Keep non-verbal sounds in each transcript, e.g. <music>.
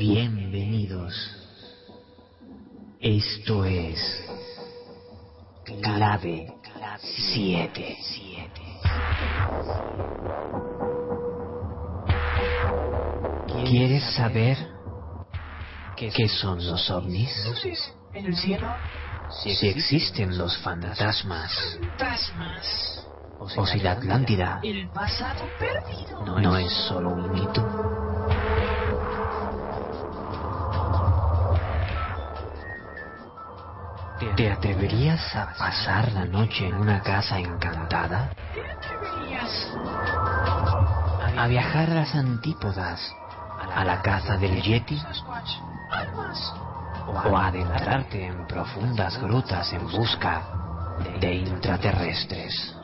Bienvenidos. Esto es Clave 7. ¿Quieres saber qué son los ovnis? en el cielo. Si existen los fantasmas Fantasmas. o si la Atlántida El pasado perdido. no, no es solo un mito. ¿Te atreverías a pasar la noche en una casa encantada? ¿A viajar a las antípodas? ¿A la caza del Yeti? ¿O a adentrarte en profundas grutas en busca de intraterrestres?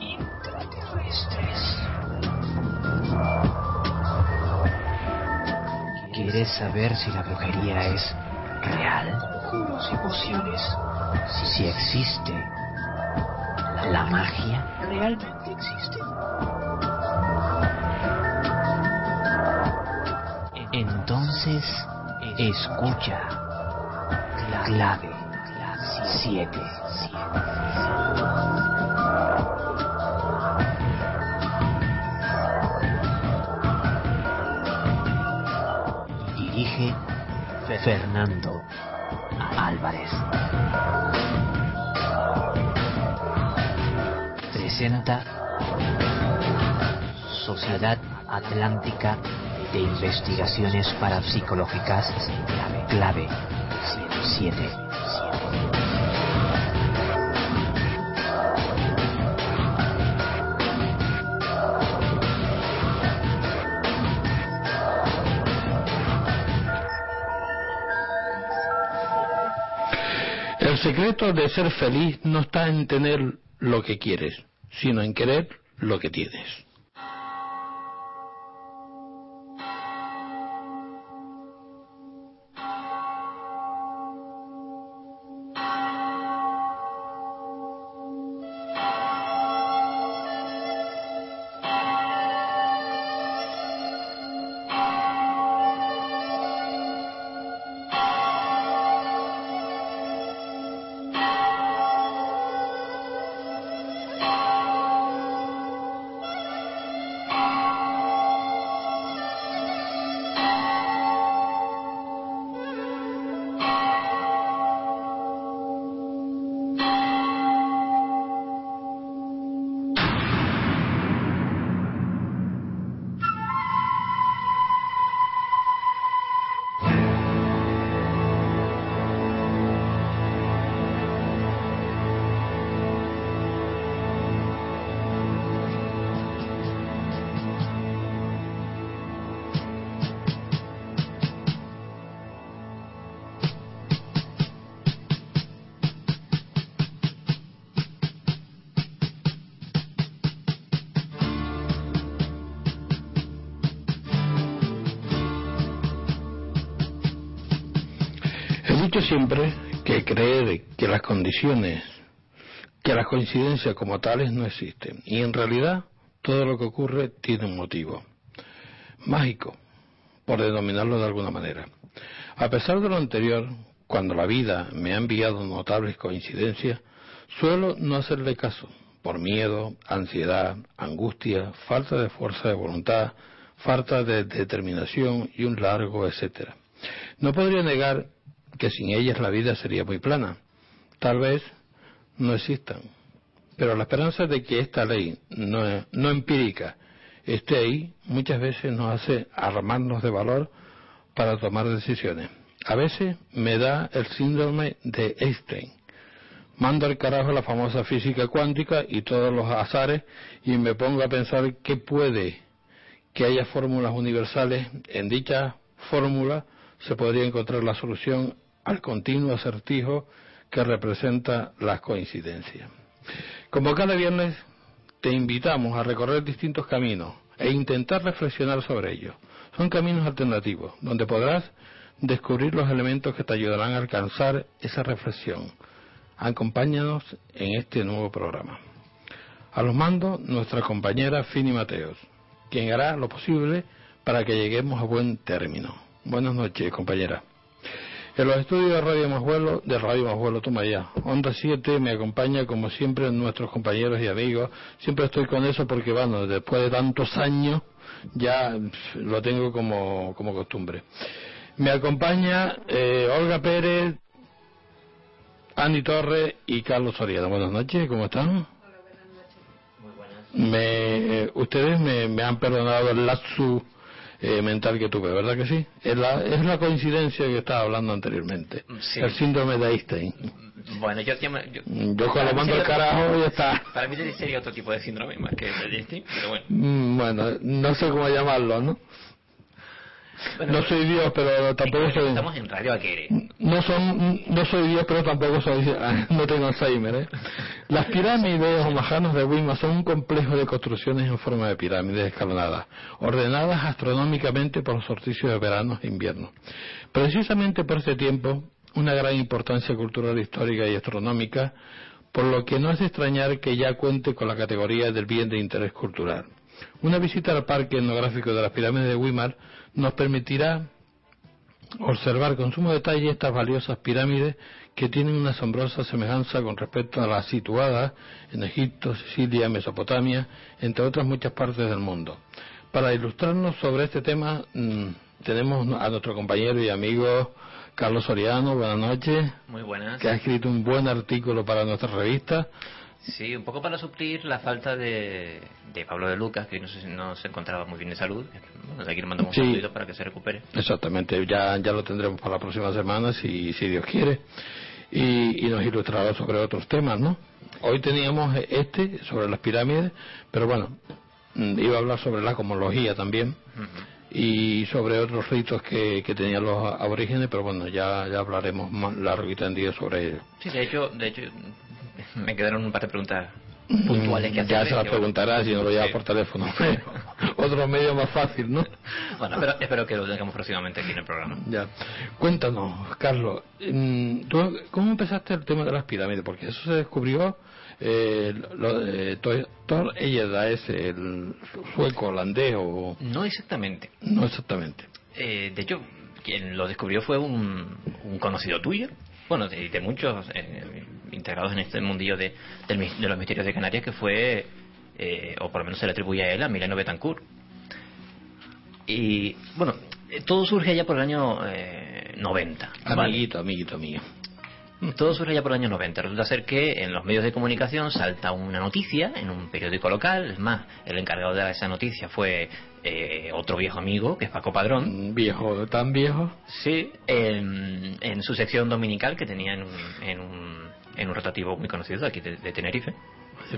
¿Quieres saber si la brujería es real? Conjuros y pociones. Si existe la magia? ¿Realmente existen? Entonces, escucha. Clave 7. Dirige Fernando Presenta Sociedad Atlántica de Investigaciones Parapsicológicas Clave 7. El secreto de ser feliz no está en tener lo que quieres, sino en querer lo que tienes. Que las coincidencias como tales no existen. Y en realidad todo lo que ocurre tiene un motivo. Mágico, por denominarlo de alguna manera. A pesar de lo anterior, cuando la vida me ha enviado notables coincidencias, suelo no hacerle caso, por miedo, ansiedad, angustia, falta de fuerza de voluntad, falta de determinación y un largo etcétera. No podría negar que sin ellas la vida sería muy plana. Tal vez no existan. Pero la esperanza de que esta ley no, no empírica esté ahí muchas veces nos hace armarnos de valor para tomar decisiones. A veces me da el síndrome de Einstein. Mando al carajo la famosa física cuántica y todos los azares y me pongo a pensar qué puede que haya fórmulas universales. En dicha fórmula se podría encontrar la solución al continuo acertijo que representa las coincidencias. Como cada viernes, te invitamos a recorrer distintos caminos e intentar reflexionar sobre ellos. Son caminos alternativos, donde podrás descubrir los elementos que te ayudarán a alcanzar esa reflexión. Acompáñanos en este nuevo programa. A los mandos, nuestra compañera Fini Mateos, quien hará lo posible para que lleguemos a buen término. Buenas noches, compañera. En los estudios de Radio Más de Radio Más Vuelo, toma ya, Onda 7 me acompaña como siempre nuestros compañeros y amigos. Siempre estoy con eso porque, bueno, después de tantos años ya lo tengo como, como costumbre. Me acompaña eh, Olga Pérez, Andy Torres y Carlos Soriano. Buenas noches, ¿cómo están? Hola, buenas noches. Muy buenas. Me, eh, ustedes me, me han perdonado el lapsus eh, mental que tuve, ¿verdad que sí? Es la, es la coincidencia que estaba hablando anteriormente. Sí. El síndrome de Einstein. Bueno, yo, yo, yo, Yo cuando mando el carajo ya está. Para mí sería otro tipo de síndrome más que el de Einstein, pero bueno. Mm, Bueno, no sé cómo llamarlo, ¿no? Bueno, No soy Dios, pero tampoco soy... Estamos en Radio Aquere. No son, no soy Dios, pero tampoco soy, no tengo Alzheimer, ¿eh? Las pirámides o majanos de Wima son un complejo de construcciones en forma de pirámides escalonadas, ordenadas astronómicamente por los solsticios de verano e invierno. Precisamente por este tiempo, una gran importancia cultural, histórica y astronómica, por lo que no es extrañar que ya cuente con la categoría del bien de interés cultural. Una visita al parque etnográfico de las pirámides de Weimar nos permitirá observar con sumo detalle estas valiosas pirámides que tienen una asombrosa semejanza con respecto a las situadas en Egipto, Sicilia, Mesopotamia, entre otras muchas partes del mundo. Para ilustrarnos sobre este tema mm, tenemos a nuestro compañero y amigo Carlos Soriano, buenas noches, Muy buenas. que ha escrito un buen artículo para nuestra revista. Sí, un poco para suplir la falta de, de Pablo de Lucas, que no, si no se encontraba muy bien de salud. Bueno, de aquí le mandamos Sí. un saludito para que se recupere. Exactamente, ya, ya lo tendremos para la próxima semana, si, si Dios quiere, y, y nos ilustrará sobre otros temas, ¿no? Hoy teníamos este sobre las pirámides, pero bueno, mm, iba a hablar sobre la cosmología también y sobre otros ritos que, que tenían los aborígenes, pero bueno, ya, ya hablaremos más largo y tendido sobre ello. Sí, de hecho, de hecho, <laughs> me quedaron un par de preguntas puntuales que Mm, Ya se las preguntarás si no lo llevas por teléfono. <laughs> <laughs> Otro medio más fácil, ¿no? Bueno, espero, espero que lo tengamos próximamente aquí en el programa. Ya. Cuéntanos, Carlos, mm, ¿tú ¿cómo empezaste el tema de las pirámides? Porque eso se descubrió, eh, lo de Thor- Thor Heyerdahl, el sueco holandés o... No exactamente. No exactamente. Eh, de hecho, quien lo descubrió fue un, un conocido tuyo, bueno, de, de muchos eh, integrados en este mundillo de, de los misterios de Canarias, que fue, eh, o por lo menos se le atribuye a él, a Mileno Betancourt. Y bueno, eh, todo surge allá por el año eh, 90. ¿vale? Amiguito, amiguito mío. Todo surge ya por el año 90. Resulta ser que en los medios de comunicación salta una noticia en un periódico local. Es más, el encargado de esa noticia fue eh, otro viejo amigo, que es Paco Padrón. Viejo, tan viejo. Sí, en, en su sección dominical que tenía en un, en un, en un rotativo muy conocido de aquí de, de Tenerife.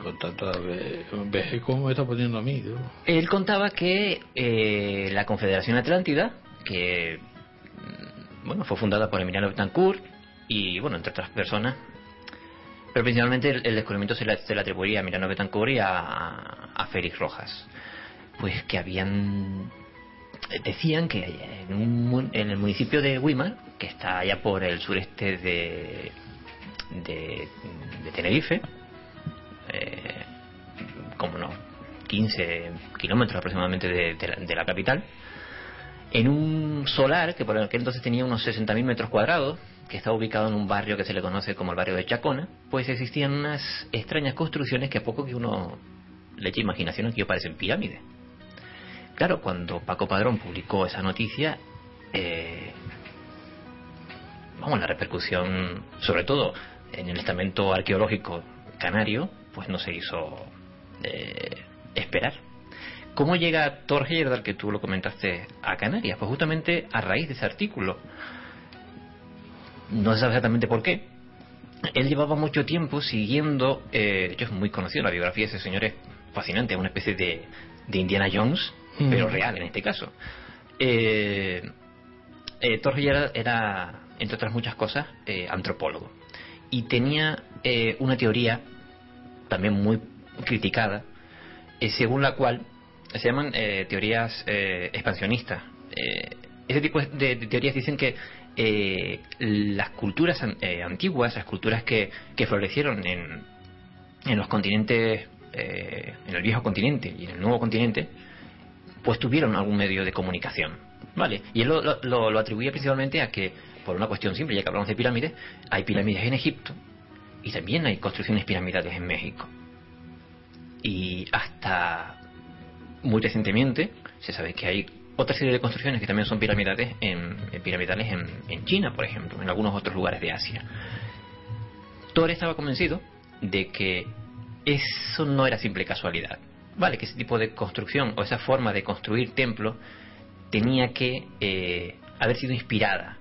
Con tanta ve- vejez, ¿cómo me está poniendo a mí? Él contaba que eh, la Confederación Atlántida, que mm, bueno, fue fundada por Emiliano Betancourt y bueno, entre otras personas, pero principalmente el, el descubrimiento se le, se le atribuía a Emiliano Betancourt y a, a Félix Rojas. Pues que habían decían que en, un en el municipio de Weimar, que está allá por el sureste de, de, de Tenerife, eh, como no, 15 kilómetros aproximadamente de, la, de la capital, en un solar que por aquel entonces tenía unos 60.000 metros cuadrados, que está ubicado en un barrio que se le conoce como el barrio de Chacona, pues existían unas extrañas construcciones que a poco que uno le echa imaginación aquí parecen pirámides. Claro, cuando Paco Padrón publicó esa noticia, eh, vamos, la repercusión, sobre todo en el estamento arqueológico canario, pues no se hizo eh, esperar. ¿Cómo llega Thor Heyerdahl, que tú lo comentaste, a Canarias? Pues justamente a raíz de ese artículo. No se sabe exactamente por qué. Él llevaba mucho tiempo siguiendo, eh, de hecho es muy conocido, la biografía de ese señor es fascinante, es una especie de, de Indiana Jones, Mm. pero real en este caso. Eh, eh, Thor Heyerdahl era, entre otras muchas cosas, eh, antropólogo. Y tenía eh, una teoría también muy criticada, eh, según la cual se llaman eh, teorías eh, expansionistas. Eh, ese tipo de, de teorías dicen que las culturas an- antiguas, las culturas que, que florecieron en, en los continentes, en el viejo continente y en el nuevo continente, pues tuvieron algún medio de comunicación. ¿Vale? Y él lo, lo- lo- atribuye principalmente a que, por una cuestión simple, ya que hablamos de pirámides, hay pirámides en Egipto y también hay construcciones piramidales en México. Y hasta muy recientemente se sabe que hay otra serie de construcciones que también son piramidales en, piramidales en, en China, por ejemplo, en algunos otros lugares de Asia. Thor estaba convencido de que eso no era simple casualidad. Vale, que ese tipo de construcción o esa forma de construir templos tenía que eh, haber sido inspirada,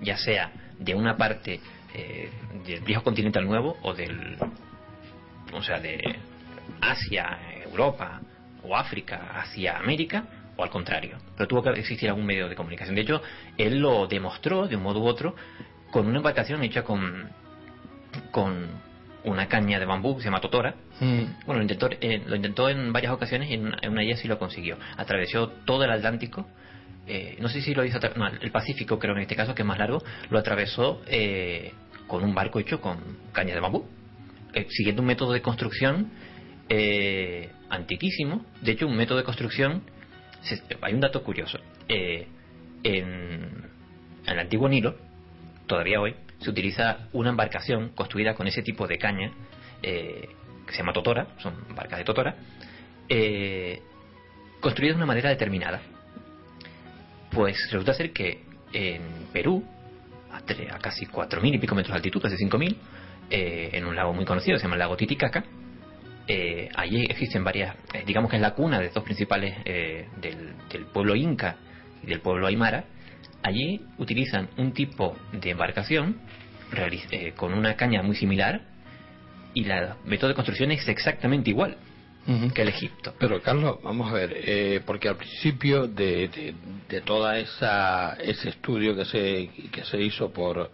ya sea de una parte eh, del viejo continente al nuevo o del, o sea, de Asia, Europa o África hacia América o al contrario. Pero tuvo que existir algún medio de comunicación. De hecho, él lo demostró de un modo u otro con una embarcación hecha con, con una caña de bambú que se llama totora. Mm. Bueno, lo intentó, eh, lo intentó en varias ocasiones y en, en una de ellas sí lo consiguió. Atravesó todo el Atlántico. Eh, no sé si lo hizo, no, el Pacífico creo en este caso, que es más largo, lo atravesó eh, con un barco hecho con caña de bambú, eh, siguiendo un método de construcción eh, antiquísimo. De hecho, un método de construcción, se- hay un dato curioso. en, el antiguo Nilo, todavía hoy, se utiliza una embarcación construida con ese tipo de caña, que se llama totora, son barcas de totora, eh, construidas de una manera determinada. Pues resulta ser que en Perú, a, tre- a casi 4.000 y pico metros de altitud, casi 5.000, eh, en un lago muy conocido, se llama el lago Titicaca, eh, allí existen varias, eh, digamos que es la cuna de dos principales eh, del, del pueblo inca y del pueblo aymara, allí utilizan un tipo de embarcación con una caña muy similar y la método de construcción es exactamente igual Que el Egipto. Pero Carlos, vamos a ver, eh, porque al principio de, de, de toda esa ese estudio que se que se hizo por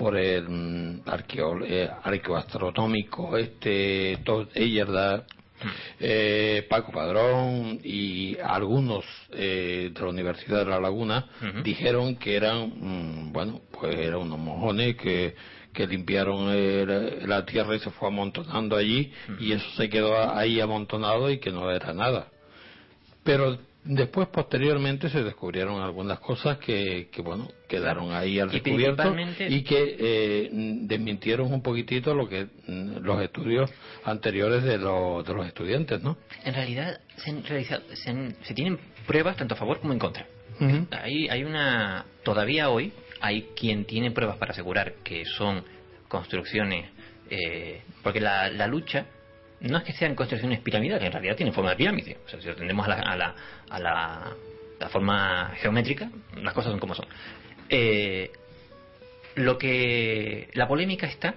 por el mm, arqueo, eh, arqueoastronómico este Todd eh, Paco Padrón y algunos eh, de la Universidad de La Laguna dijeron que eran mm, bueno pues eran unos mojones que que limpiaron eh, la, tierra y se fue amontonando allí y eso se quedó ahí amontonado y que no era nada pero después posteriormente se descubrieron algunas cosas que, que bueno quedaron ahí al descubierto principalmente- y que eh, desmintieron un poquitito lo que mm, los estudios anteriores de, los de los estudiantes no En realidad se, han realizado, se, han- se tienen pruebas tanto a favor como en contra. Ujú. Hay, hay una. Todavía hoy hay quien tiene pruebas para asegurar que son construcciones. eh, porque la, la lucha no es que sean construcciones piramidales, en realidad tienen forma de pirámide. O sea, si lo tendemos a la, a la, a la, forma geométrica, las cosas son como son. Eh, lo que. La polémica está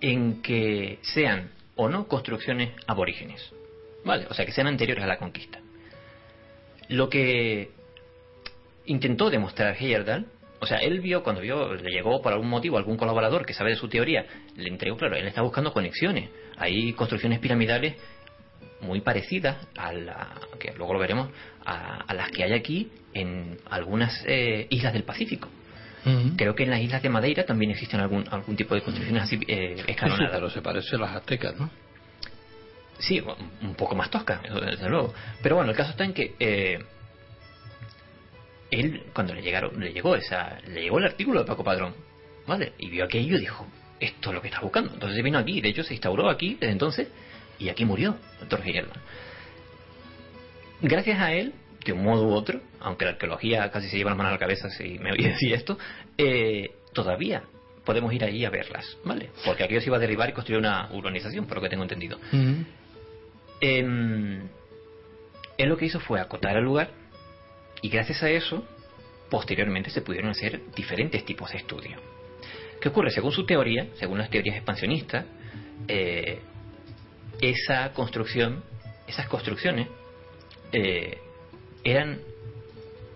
en que sean o no construcciones aborígenes. ¿Vale? O sea, que sean anteriores a la conquista. Lo que intentó demostrar Heyerdahl, o sea, él vio, cuando vio, le llegó por algún motivo algún colaborador que sabe de su teoría, le entregó, claro, él está buscando conexiones. Hay construcciones piramidales muy parecidas a la, que luego lo veremos, a, a las que hay aquí en algunas eh, islas del Pacífico. Creo que en las islas de Madeira también existen algún, algún tipo de construcciones así eh, escalonadas. pero se parece a las aztecas no Sí, un poco más tosca, desde luego. Pero bueno, el caso está en que eh, él, cuando le llegaron, le llegó esa, le llegó el artículo de Paco Padrón, ¿vale? Y vio aquello y dijo, esto es lo que está buscando. Entonces se vino aquí, de hecho se instauró aquí desde entonces, y aquí murió doctor Gigelman. Gracias a él, de un modo u otro, aunque la arqueología casi se lleva las manos a la cabeza si me oye decir esto, eh, todavía podemos ir allí a verlas, ¿vale? Porque aquello se iba a derribar y construir una urbanización, por lo que tengo entendido. Em, él lo que hizo fue acotar el lugar y gracias a eso, posteriormente se pudieron hacer diferentes tipos de estudios. ¿Qué ocurre? Según su teoría, según las teorías expansionistas, eh, esa construcción, esas construcciones, eh, eran,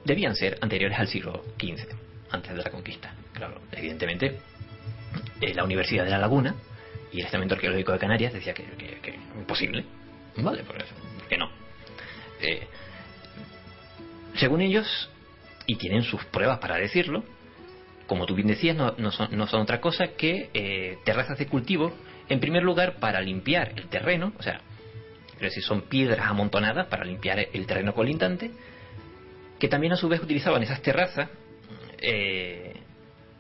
debían ser anteriores al siglo XV, antes de la conquista. Claro, evidentemente, eh, la Universidad de La Laguna y el Estamento Arqueológico de Canarias decía que, que, que imposible, ¿vale? Por eso, que no. Según ellos, y tienen sus pruebas para decirlo, como tú bien decías, no, no son, no son otra cosa que eh, terrazas de cultivo, en primer lugar para limpiar el terreno, o sea, es decir, son piedras amontonadas para limpiar el terreno colindante, que también a su vez utilizaban esas terrazas eh,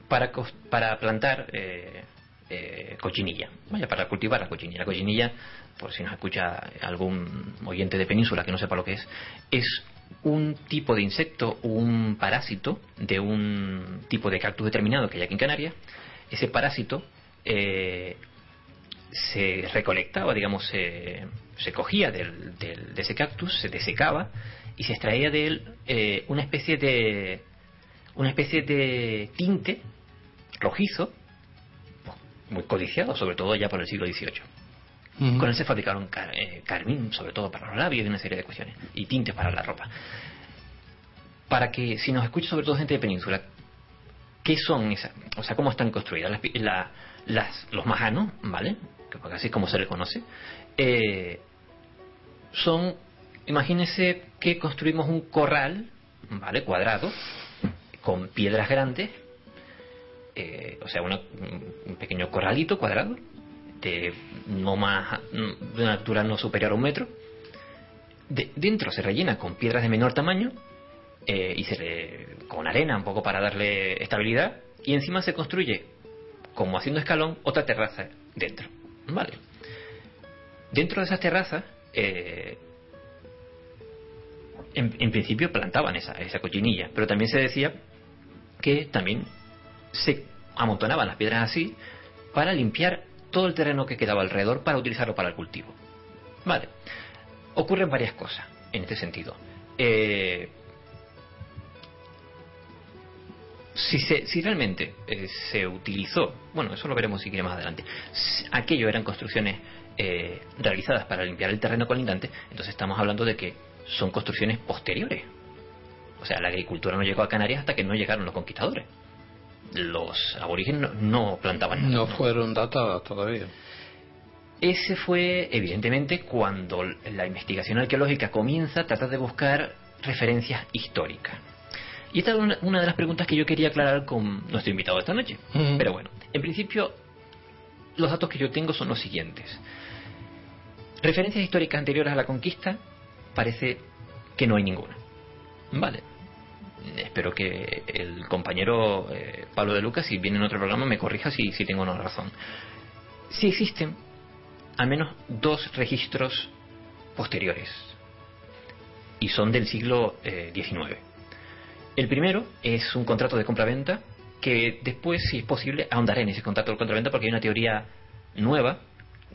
para, para plantar eh, eh, cochinilla, vaya, para cultivar la cochinilla. La cochinilla, por si nos escucha algún oyente de península que no sepa lo que es, es un tipo de insecto, un parásito de un tipo de cactus determinado que hay aquí en Canarias. Ese parásito eh, se recolectaba, digamos, se, se cogía del- del- de ese cactus, se desecaba y se extraía de él eh, una especie de una especie de tinte rojizo muy codiciado, sobre todo ya por el siglo XVIII. Con él se fabricaron car- eh, carmín, sobre todo para los labios y una serie de cuestiones, y tintes para la ropa. Para que, si nos escucha sobre todo gente de península, ¿qué son esas? O sea, ¿cómo están construidas? Las, la- las- los majanos, ¿vale? Que porque así es como se le conoce. eh, son, imagínense que construimos un corral, ¿vale? Cuadrado, con piedras grandes, eh, o sea, una- un pequeño corralito cuadrado, de no más de una altura no superior a un metro. De- dentro se rellena con piedras de menor tamaño eh, y se le, con arena un poco para darle estabilidad y encima se construye como haciendo escalón otra terraza dentro. Vale. Dentro de esas terrazas eh, en, principio plantaban esa, esa cochinilla, pero también se decía que también se amontonaban las piedras así para limpiar todo el terreno que quedaba alrededor para utilizarlo para el cultivo. Vale. Ocurren varias cosas en este sentido. Eh, si, se, si realmente eh, se utilizó, bueno, eso lo veremos si quiere más adelante, aquello eran construcciones eh, realizadas para limpiar el terreno colindante, entonces estamos hablando de que son construcciones posteriores. O sea, la agricultura no llegó a Canarias hasta que no llegaron los conquistadores. Los aborígenes no, plantaban No fueron datadas todavía. Ese fue, evidentemente, cuando la investigación arqueológica comienza a tratar de buscar referencias históricas. Y esta es una, una de las preguntas que yo quería aclarar con nuestro invitado de esta noche. Ujú. Pero bueno, en principio, los datos que yo tengo son los siguientes. Referencias históricas anteriores a la conquista, parece que no hay ninguna. Vale. Espero que el compañero eh, Pablo de Lucas, si viene en otro programa, me corrija si, si tengo una razón. Sí existen al menos dos registros posteriores y son del siglo eh, XIX. El primero es un contrato de compraventa que después, si es posible, ahondaré en ese contrato de compraventa porque hay una teoría nueva,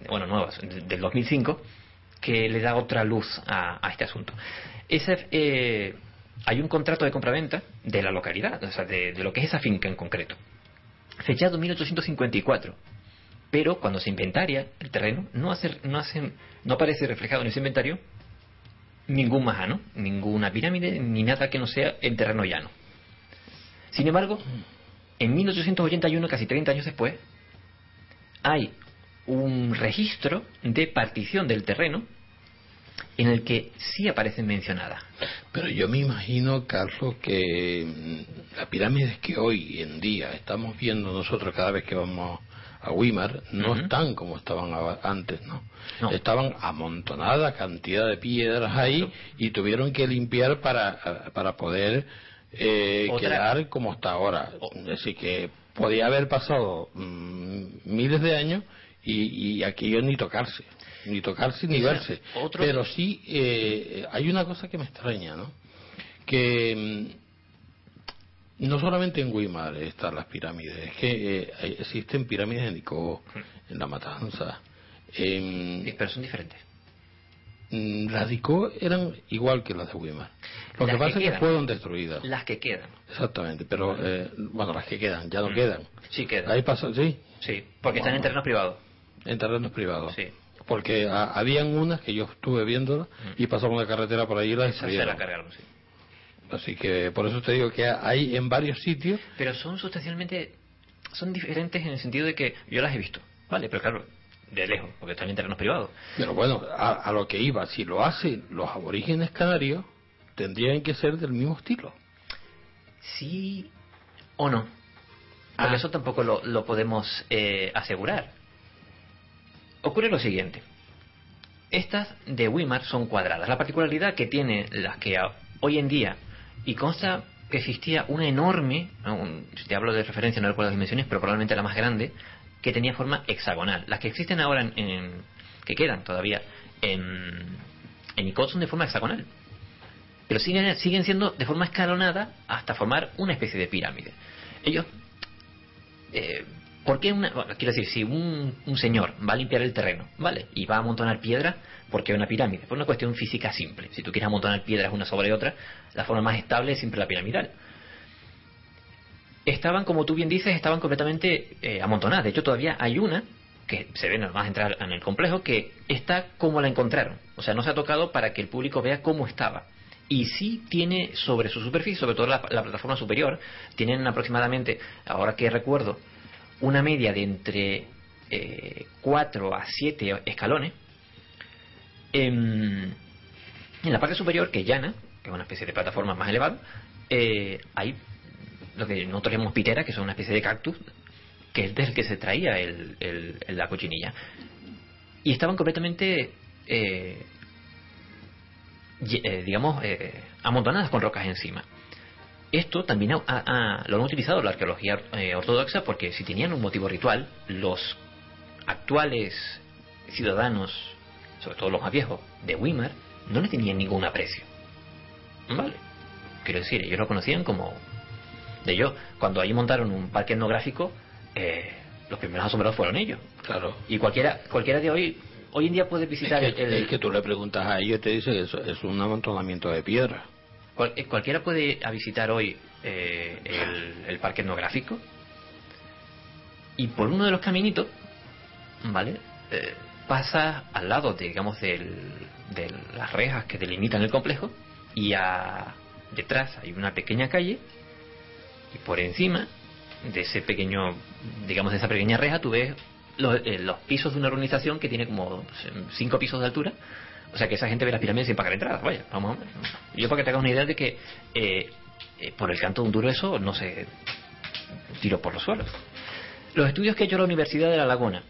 bueno, nueva, de- del 2005, que le da otra luz a, a este asunto. Ese, eh, hay un contrato de compraventa de la localidad, o sea, de, lo que es esa finca en concreto, fechado en 1854 pero cuando se inventaria el terreno no hace, no no aparece reflejado en ese inventario ningún majano, ninguna pirámide, ni nada que no sea el terreno llano. Sin embargo, en 1881, casi 30 años después, hay un registro de partición del terreno en el que sí aparecen mencionadas. Pero yo me imagino, Carlos, que mm, las pirámides que hoy en día estamos viendo nosotros cada vez que vamos a Weimar no están como estaban antes, ¿no? No. Estaban amontonadas cantidad de piedras ahí y tuvieron que limpiar para, para poder eh, quedar como está ahora. Decir, que podía haber pasado mm, miles de años y, y aquello ni tocarse, ni tocarse ni verse. otro- Pero sí, eh, hay una cosa que me extraña, ¿no? Que mm, no solamente en Weimar están las pirámides, es que eh, existen pirámides en Nicó, en La Matanza. En, pero son diferentes. Mm, Las de Icó eran igual que las de Weimar. Lo Las que que pasa es que fueron destruidas. Las que quedan. Exactamente, pero eh, bueno, las que quedan, ya no Mm. quedan. Sí quedan. Ahí pasa, sí, Sí, porque están en terrenos privados. en terrenos privados. Sí. Porque ah, habían unas que yo estuve viéndolas y pasamos la carretera por ahí y las se la cargaron, sí. Así que por eso te digo que hay en varios sitios. Pero son sustancialmente... Son diferentes en el sentido de que yo las he visto. Vale, pero claro, de lejos, porque están en terrenos privados. Pero bueno, a, a lo que iba, si lo hacen los aborígenes canarios, tendrían que ser del mismo estilo. Sí o no. Porque Ah. eso tampoco lo, lo podemos eh, asegurar. Ocurre lo siguiente. Estas de Weimar son cuadradas. La particularidad que tiene las que hoy en día, y consta que existía una enorme, si te hablo de referencia no recuerdo las dimensiones, pero probablemente la más grande, que tenía forma hexagonal. Las que existen ahora, en, que quedan todavía en, en son de forma hexagonal pero siguen, siguen siendo de forma escalonada hasta formar una especie de pirámide. Ellos, eh, ¿por qué una, bueno, quiero decir, si un, un señor va a limpiar el terreno, ¿vale? Y va a amontonar piedra, ¿por qué una pirámide? Por una cuestión física simple. Si tú quieres amontonar piedras una sobre otra, la forma más estable es siempre la piramidal. Estaban, como tú bien dices, estaban completamente eh, amontonadas. De hecho, todavía hay una que se ve nada más entrar en el complejo, que está como la encontraron. O sea, no se ha tocado para que el público vea cómo estaba. Y sí tiene sobre su superficie, sobre todo la, la plataforma superior, tienen aproximadamente, ahora que recuerdo, una media de entre 4 a 7 escalones. En, en la parte superior, que es llana, que es una especie de plataforma más elevada, eh, hay lo que nosotros llamamos pitera, que son una especie de cactus, que es del que se traía el, la cochinilla. Y estaban completamente, eh, eh, digamos, eh, amontonadas con rocas encima. Esto también ha- ha- lo han utilizado la arqueología eh, ortodoxa porque si tenían un motivo ritual, los actuales ciudadanos, sobre todo los más viejos, de Weimar, no le tenían ningún aprecio. ¿Vale? Quiero decir, ellos lo conocían como... De ellos, cuando ahí montaron un parque etnográfico, eh, los primeros asombrados fueron ellos. Claro. Y cualquiera cualquiera de hoy, hoy en día puede visitar es, que, el, es que tú le preguntas a ellos y te dicen que eso es un amontonamiento de piedra. Eh, cualquiera puede a visitar hoy eh, el, el parque etnográfico y por uno de los caminitos, ¿vale? Eh, pasa al lado, de, digamos, del- de las rejas que delimitan el complejo y a, detrás hay una pequeña calle y por encima de ese pequeño, digamos, de esa pequeña reja tú ves los, eh, los pisos de una urbanización que tiene como pues, cinco pisos de altura o sea que esa gente ve las pirámides sin pagar entradas, vaya, vamos. Yo para que te hagas una idea de que eh, eh, por el canto de un duro eso no se tiró por los suelos. Los estudios que ha hecho la Universidad de La Laguna,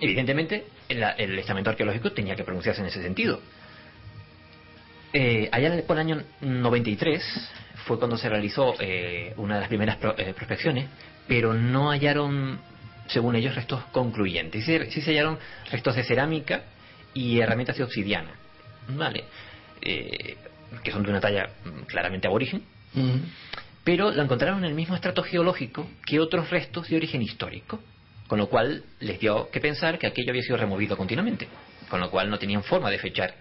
evidentemente el, el estamento arqueológico tenía que pronunciarse en ese sentido. Eh, allá por el año 93 fue cuando se realizó eh, una de las primeras pro- eh, prospecciones, pero no hallaron, según ellos, restos concluyentes. Sí, sí se hallaron restos de cerámica y herramientas de obsidiana, ¿vale? Eh, que son de una talla mm, claramente aborigen, pero la encontraron en el mismo estrato geológico que otros restos de origen histórico, con lo cual les dio que pensar que aquello había sido removido continuamente, con lo cual no tenían forma de fechar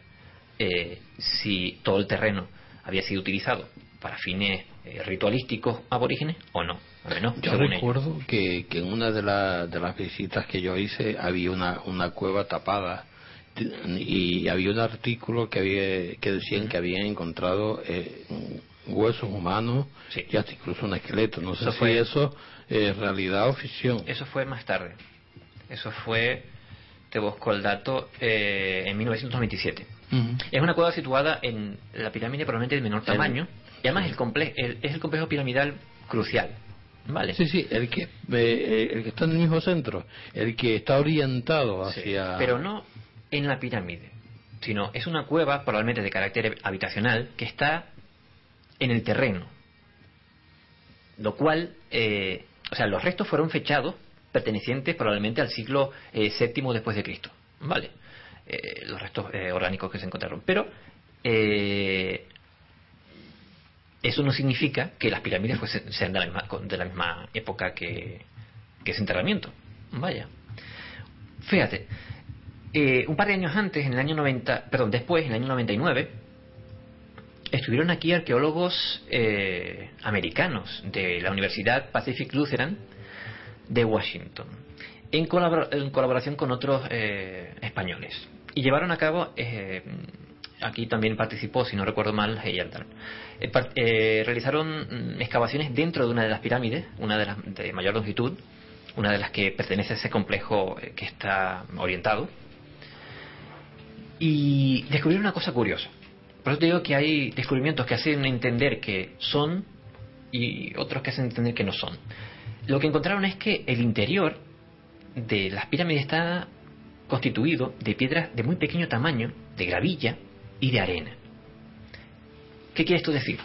eh, si todo el terreno había sido utilizado para fines eh, ritualísticos aborígenes o no. A menos, Yo recuerdo que, que en una de, la- de las visitas que yo hice había una, una cueva tapada y había un artículo que había que decían que habían encontrado eh, huesos humanos Sí. y hasta incluso un esqueleto. No sé si eso es realidad o ficción. Eso fue más tarde. Eso fue, te busco el dato, eh, en 1927. Ujú. Es una cueva situada en la pirámide probablemente de menor tamaño. Y además el comple- el- es el complejo piramidal crucial. ¿Vale? Sí, sí, el que, eh, el que está en el mismo centro, el que está orientado Sí, hacia... Pero no en la pirámide, sino es una cueva probablemente de carácter habitacional que está en el terreno. Lo cual, eh, o sea, los restos fueron fechados pertenecientes probablemente al siglo eh, VII después de Cristo. ¿Vale? Eh, los restos eh, orgánicos que se encontraron. Pero eso no significa que las pirámides fuesen- sean de la misma, de la misma época que, que ese enterramiento. Vaya. Fíjate, eh, un par de años antes, en el año 90, perdón, después, en el año 99, estuvieron aquí arqueólogos eh, americanos de la Universidad Pacific Lutheran de Washington, en, colabor- en colaboración con otros eh, españoles. Y llevaron a cabo, aquí también participó, si no recuerdo mal, Heyerdahl. Realizaron mm, excavaciones dentro de una de las pirámides, una de las de mayor longitud, una de las que pertenece a ese complejo que está orientado, y descubrieron una cosa curiosa. Por eso te digo que hay descubrimientos que hacen entender que son y otros que hacen entender que no son. Lo que encontraron es que el interior de las pirámides está constituido de piedras de muy pequeño tamaño, de gravilla y de arena. ¿Qué quiere esto decir?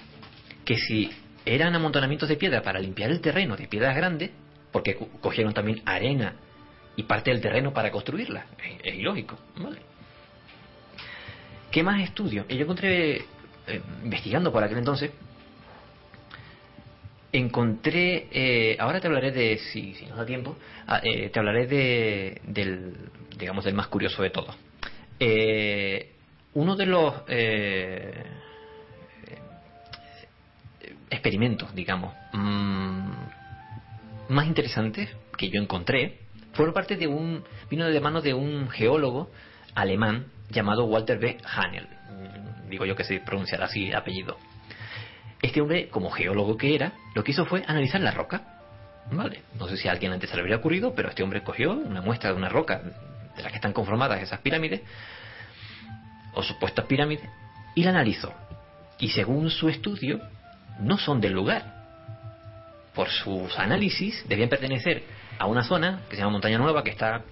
Que si eran amontonamientos de piedra para limpiar el terreno de piedras grandes, porque co- cogieron también arena y parte del terreno para construirla, es, es ilógico, ¿vale? ¿Qué más estudio? Yo encontré, eh, investigando por aquel entonces, encontré, eh, ahora te hablaré de, si, si nos da tiempo, ah, eh, te hablaré de, del, digamos, del más curioso de todos. Eh, uno de los eh, experimentos, digamos, mm, más interesantes que yo encontré fueron parte de un, vino de mano de un geólogo alemán llamado Walter B. Hanel. Mm, Digo yo que se pronunciará así el apellido. Este hombre, como geólogo que era, lo que hizo fue analizar la roca. Vale, no sé si a alguien antes se le habría ocurrido, pero este hombre cogió una muestra de una roca de las que están conformadas esas pirámides, o supuestas pirámides, y la analizó. Y según su estudio, no son del lugar. Por sus análisis, debían pertenecer a una zona que se llama Montaña Nueva, que está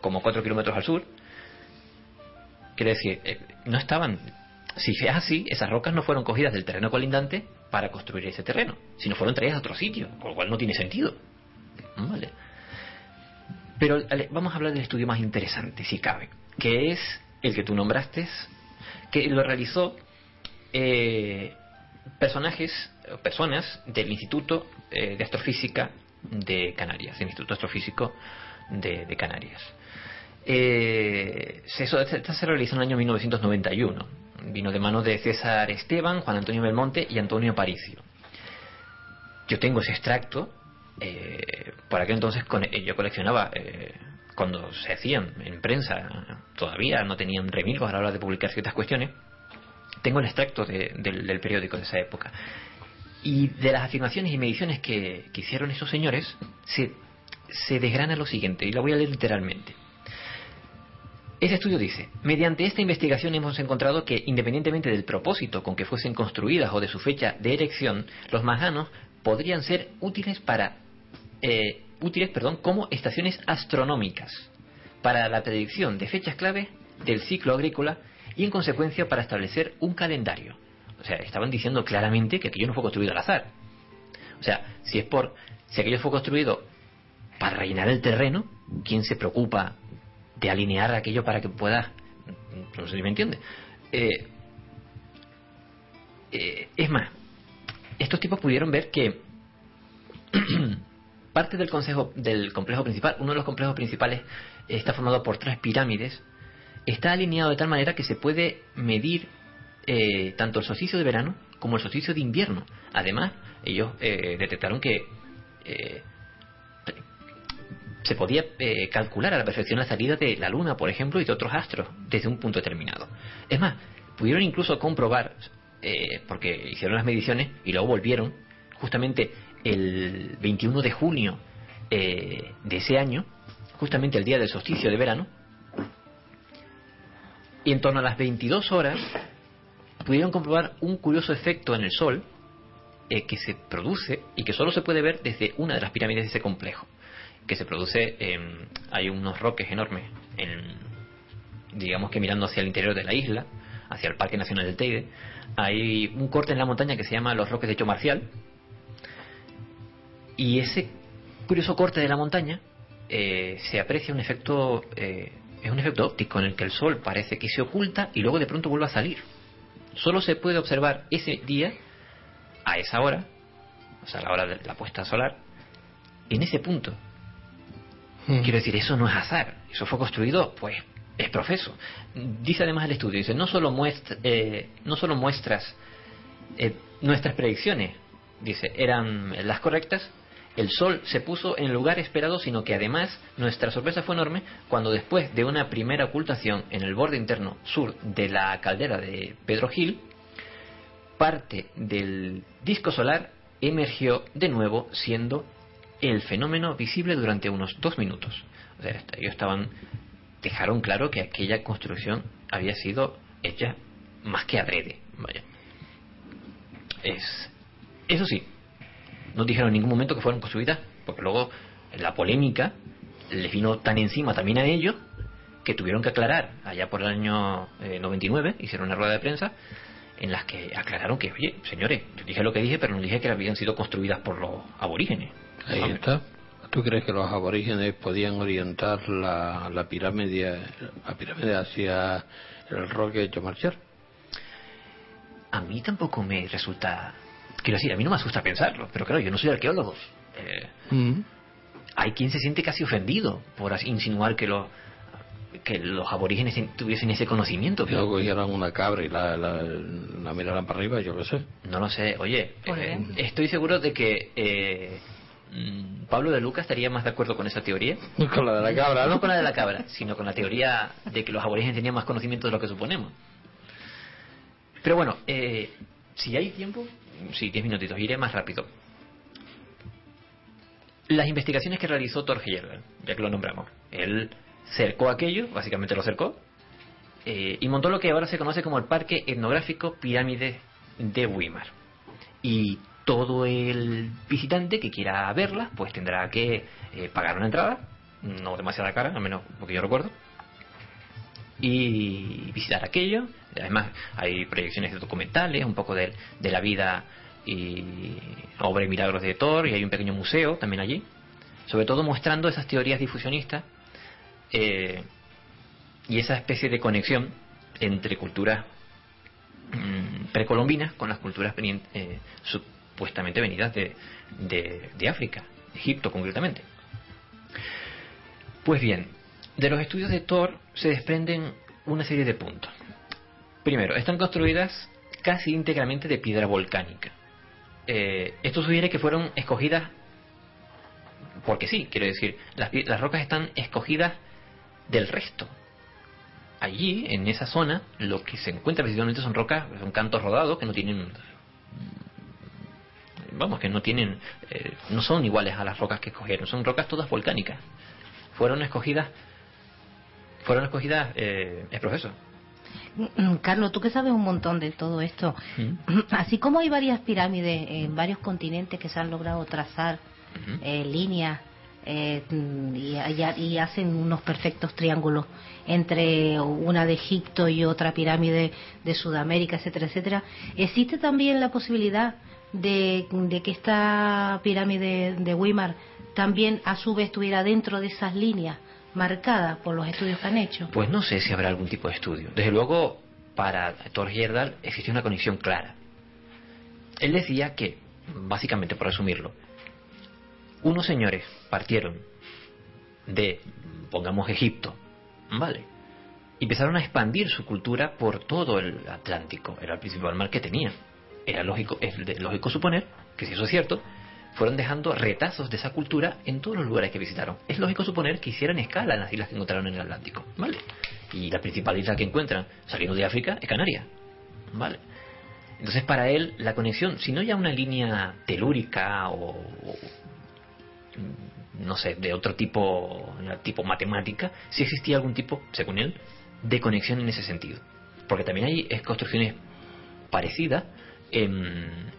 como 4 kilómetros al sur. Quiere decir, eh, no estaban. Si es así, esas rocas no fueron cogidas del terreno colindante para construir ese terreno, sino fueron traídas a otro sitio, con lo cual no tiene sentido. Vale. Pero vamos a hablar del estudio más interesante, si cabe, que es el que tú nombraste, que lo realizó eh, personajes, personas del Instituto eh, de Astrofísica de Canarias, el Instituto Astrofísico de Canarias. Eh, eso, esta se realizó en el año 1991. Vino de manos de César Esteban, Juan Antonio Belmonte y Antonio Paricio. Yo tengo ese extracto. Eh, por aquel entonces con- eh, yo coleccionaba eh, cuando se hacían en prensa, todavía no tenían remilgos a la hora de publicar ciertas cuestiones. Tengo el extracto de- del, periódico de esa época. Y de las afirmaciones y mediciones que, que hicieron esos señores, se, se desgrana lo siguiente, y lo voy a leer literalmente. Ese estudio dice, mediante esta investigación hemos encontrado que independientemente del propósito con que fuesen construidas o de su fecha de erección, los manganos podrían ser útiles para eh, útiles, perdón, como estaciones astronómicas para la predicción de fechas clave del ciclo agrícola y en consecuencia para establecer un calendario. O sea, estaban diciendo claramente que aquello no fue construido al azar. O sea, si es por si aquello fue construido para rellenar el terreno, ¿quién se preocupa de alinear aquello para que pueda no sé si me entiende. Eh, eh, es más estos tipos pudieron ver que <clears throat> parte del consejo del complejo principal uno de los complejos principales está formado por tres pirámides está alineado de tal manera que se puede medir eh, tanto el solsticio de verano como el solsticio de invierno. Además ellos detectaron que se podía eh, calcular a la perfección la salida de la Luna, por ejemplo, y de otros astros desde un punto determinado. Es más, pudieron incluso comprobar, eh, porque hicieron las mediciones y luego volvieron, justamente el 21 de junio eh, de ese año, justamente el día del solsticio de verano, y en torno a las 22 horas pudieron comprobar un curioso efecto en el Sol eh, que se produce y que solo se puede ver desde una de las pirámides de ese complejo que se produce en, hay unos roques enormes en, digamos que mirando hacia el interior de la isla hacia el Parque Nacional del Teide, hay un corte en la montaña que se llama Los Roques de Hecho Marcial. Y ese curioso corte de la montaña eh, se aprecia un efecto, eh, es un efecto óptico en el que el sol parece que se oculta y luego de pronto vuelve a salir. Solo se puede observar ese día, a esa hora, o sea, a la hora de la puesta solar, en ese punto. Mm. Quiero decir, eso no es azar, eso fue construido, pues, es profeso. Dice además el estudio, dice, no solo, muestra, eh, no solo muestras eh, nuestras predicciones, dice, eran las correctas, el sol se puso en el lugar esperado, sino que además nuestra sorpresa fue enorme cuando después de una primera ocultación en el borde interno sur de la caldera de Pedro Gil, parte del disco solar emergió de nuevo siendo el fenómeno visible durante unos dos minutos. O sea, ellos estaban dejaron claro que aquella construcción había sido hecha más que adrede. Vaya. Es, eso sí, no dijeron en ningún momento que fueron construidas, porque luego la polémica les vino tan encima también a ellos que tuvieron que aclarar, allá por el año eh, 99, hicieron una rueda de prensa en las que aclararon que, oye, señores, yo dije lo que dije, pero no dije que habían sido construidas por los aborígenes. Ahí está. ¿Tú crees que los aborígenes podían orientar la, la pirámide la pirámide hacia el roque hecho marchar? A mí tampoco me resulta... Quiero decir, a mí no me asusta pensarlo, pero claro, yo no soy arqueólogo. Eh, Mm. hay quien se siente casi ofendido por insinuar que los que los aborígenes tuviesen ese conocimiento. Que luego cogieran una cabra y la, la, la miraran para arriba, yo qué sé. No lo sé. Oye, eh, estoy seguro de que eh, Pablo de Luca estaría más de acuerdo con esa teoría. Con la de la cabra, No ¿no? con la de la cabra, sino con la teoría de que los aborígenes tenían más conocimiento de lo que suponemos. Pero bueno, eh, si hay tiempo, sí, 10 minutitos, iré más rápido. Las investigaciones que realizó Thor Heyerdahl, ya que lo nombramos, él cercó aquello, básicamente lo cercó, eh, y montó lo que ahora se conoce como el Parque Etnográfico Pirámide de Weimar. Y todo el visitante que quiera verla, pues tendrá que eh, pagar una entrada, no demasiada cara, al menos porque yo recuerdo, y visitar aquello. Además, hay proyecciones de documentales, un poco de, la vida y obra y milagros de Thor, y hay un pequeño museo también allí, sobre todo mostrando esas teorías difusionistas eh, y esa especie de conexión entre culturas mm, precolombinas con las culturas eh, supuestamente venidas de, de, de África, Egipto concretamente. Pues bien, de los estudios de Thor se desprenden una serie de puntos. Primero, están construidas casi íntegramente de piedra volcánica. Eh, esto sugiere que fueron escogidas porque sí, quiero decir, las, las rocas están escogidas del resto. Allí, en esa zona, lo que se encuentra principalmente son rocas, son cantos rodados que no tienen vamos, que no tienen, eh, no son iguales a las rocas que escogieron, son rocas todas volcánicas. Fueron escogidas, fueron escogidas, eh, es profesor. Mm, Carlos, tú que sabes un montón de todo esto, <clears throat> así como hay varias pirámides en varios continentes que se han logrado trazar eh, líneas eh, mm, y, y- y hacen unos perfectos triángulos entre una de Egipto y otra pirámide de Sudamérica, etcétera, etcétera. ¿Existe también la posibilidad de, que esta pirámide de Weimar también a su vez estuviera dentro de esas líneas marcadas por los estudios que han hecho? Pues no sé si habrá algún tipo de estudio. Desde luego, para Thor Heyerdahl existe una conexión clara. Él decía que, básicamente por resumirlo, unos señores partieron de, pongamos, Egipto, ¿vale? Y empezaron a expandir su cultura por todo el Atlántico. Era el principal mar que tenían. Era lógico, es lógico suponer que si eso es cierto, fueron dejando retazos de esa cultura en todos los lugares que visitaron. Es lógico suponer que hicieran escala en las islas que encontraron en el Atlántico, ¿vale? Y la principal isla que encuentran saliendo de África es Canarias, ¿vale? Entonces para él la conexión, si no ya una línea telúrica o, no sé, de otro tipo, tipo matemática, si existía algún tipo, según él, de conexión en ese sentido. Porque también hay construcciones parecidas en,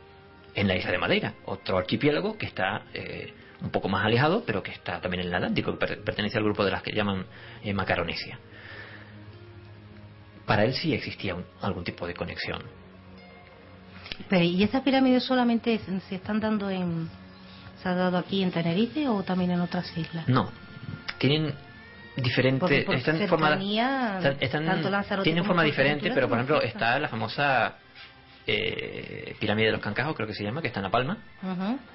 en la isla de Madeira, otro archipiélago que está eh, un poco más alejado, pero que está también en el Atlántico, que per- pertenece al grupo de las que llaman eh, Macaronesia. para él sí existía un- algún tipo de conexión. Pero, ¿y estas pirámides solamente se están dando en. ¿Se ha dado aquí en Tenerife o también en otras islas? No, tienen diferentes, están formadas, están- tienen forma diferente, pero por ejemplo está la famosa eh, pirámide de los Cancajos, creo que se llama, que está en La Palma.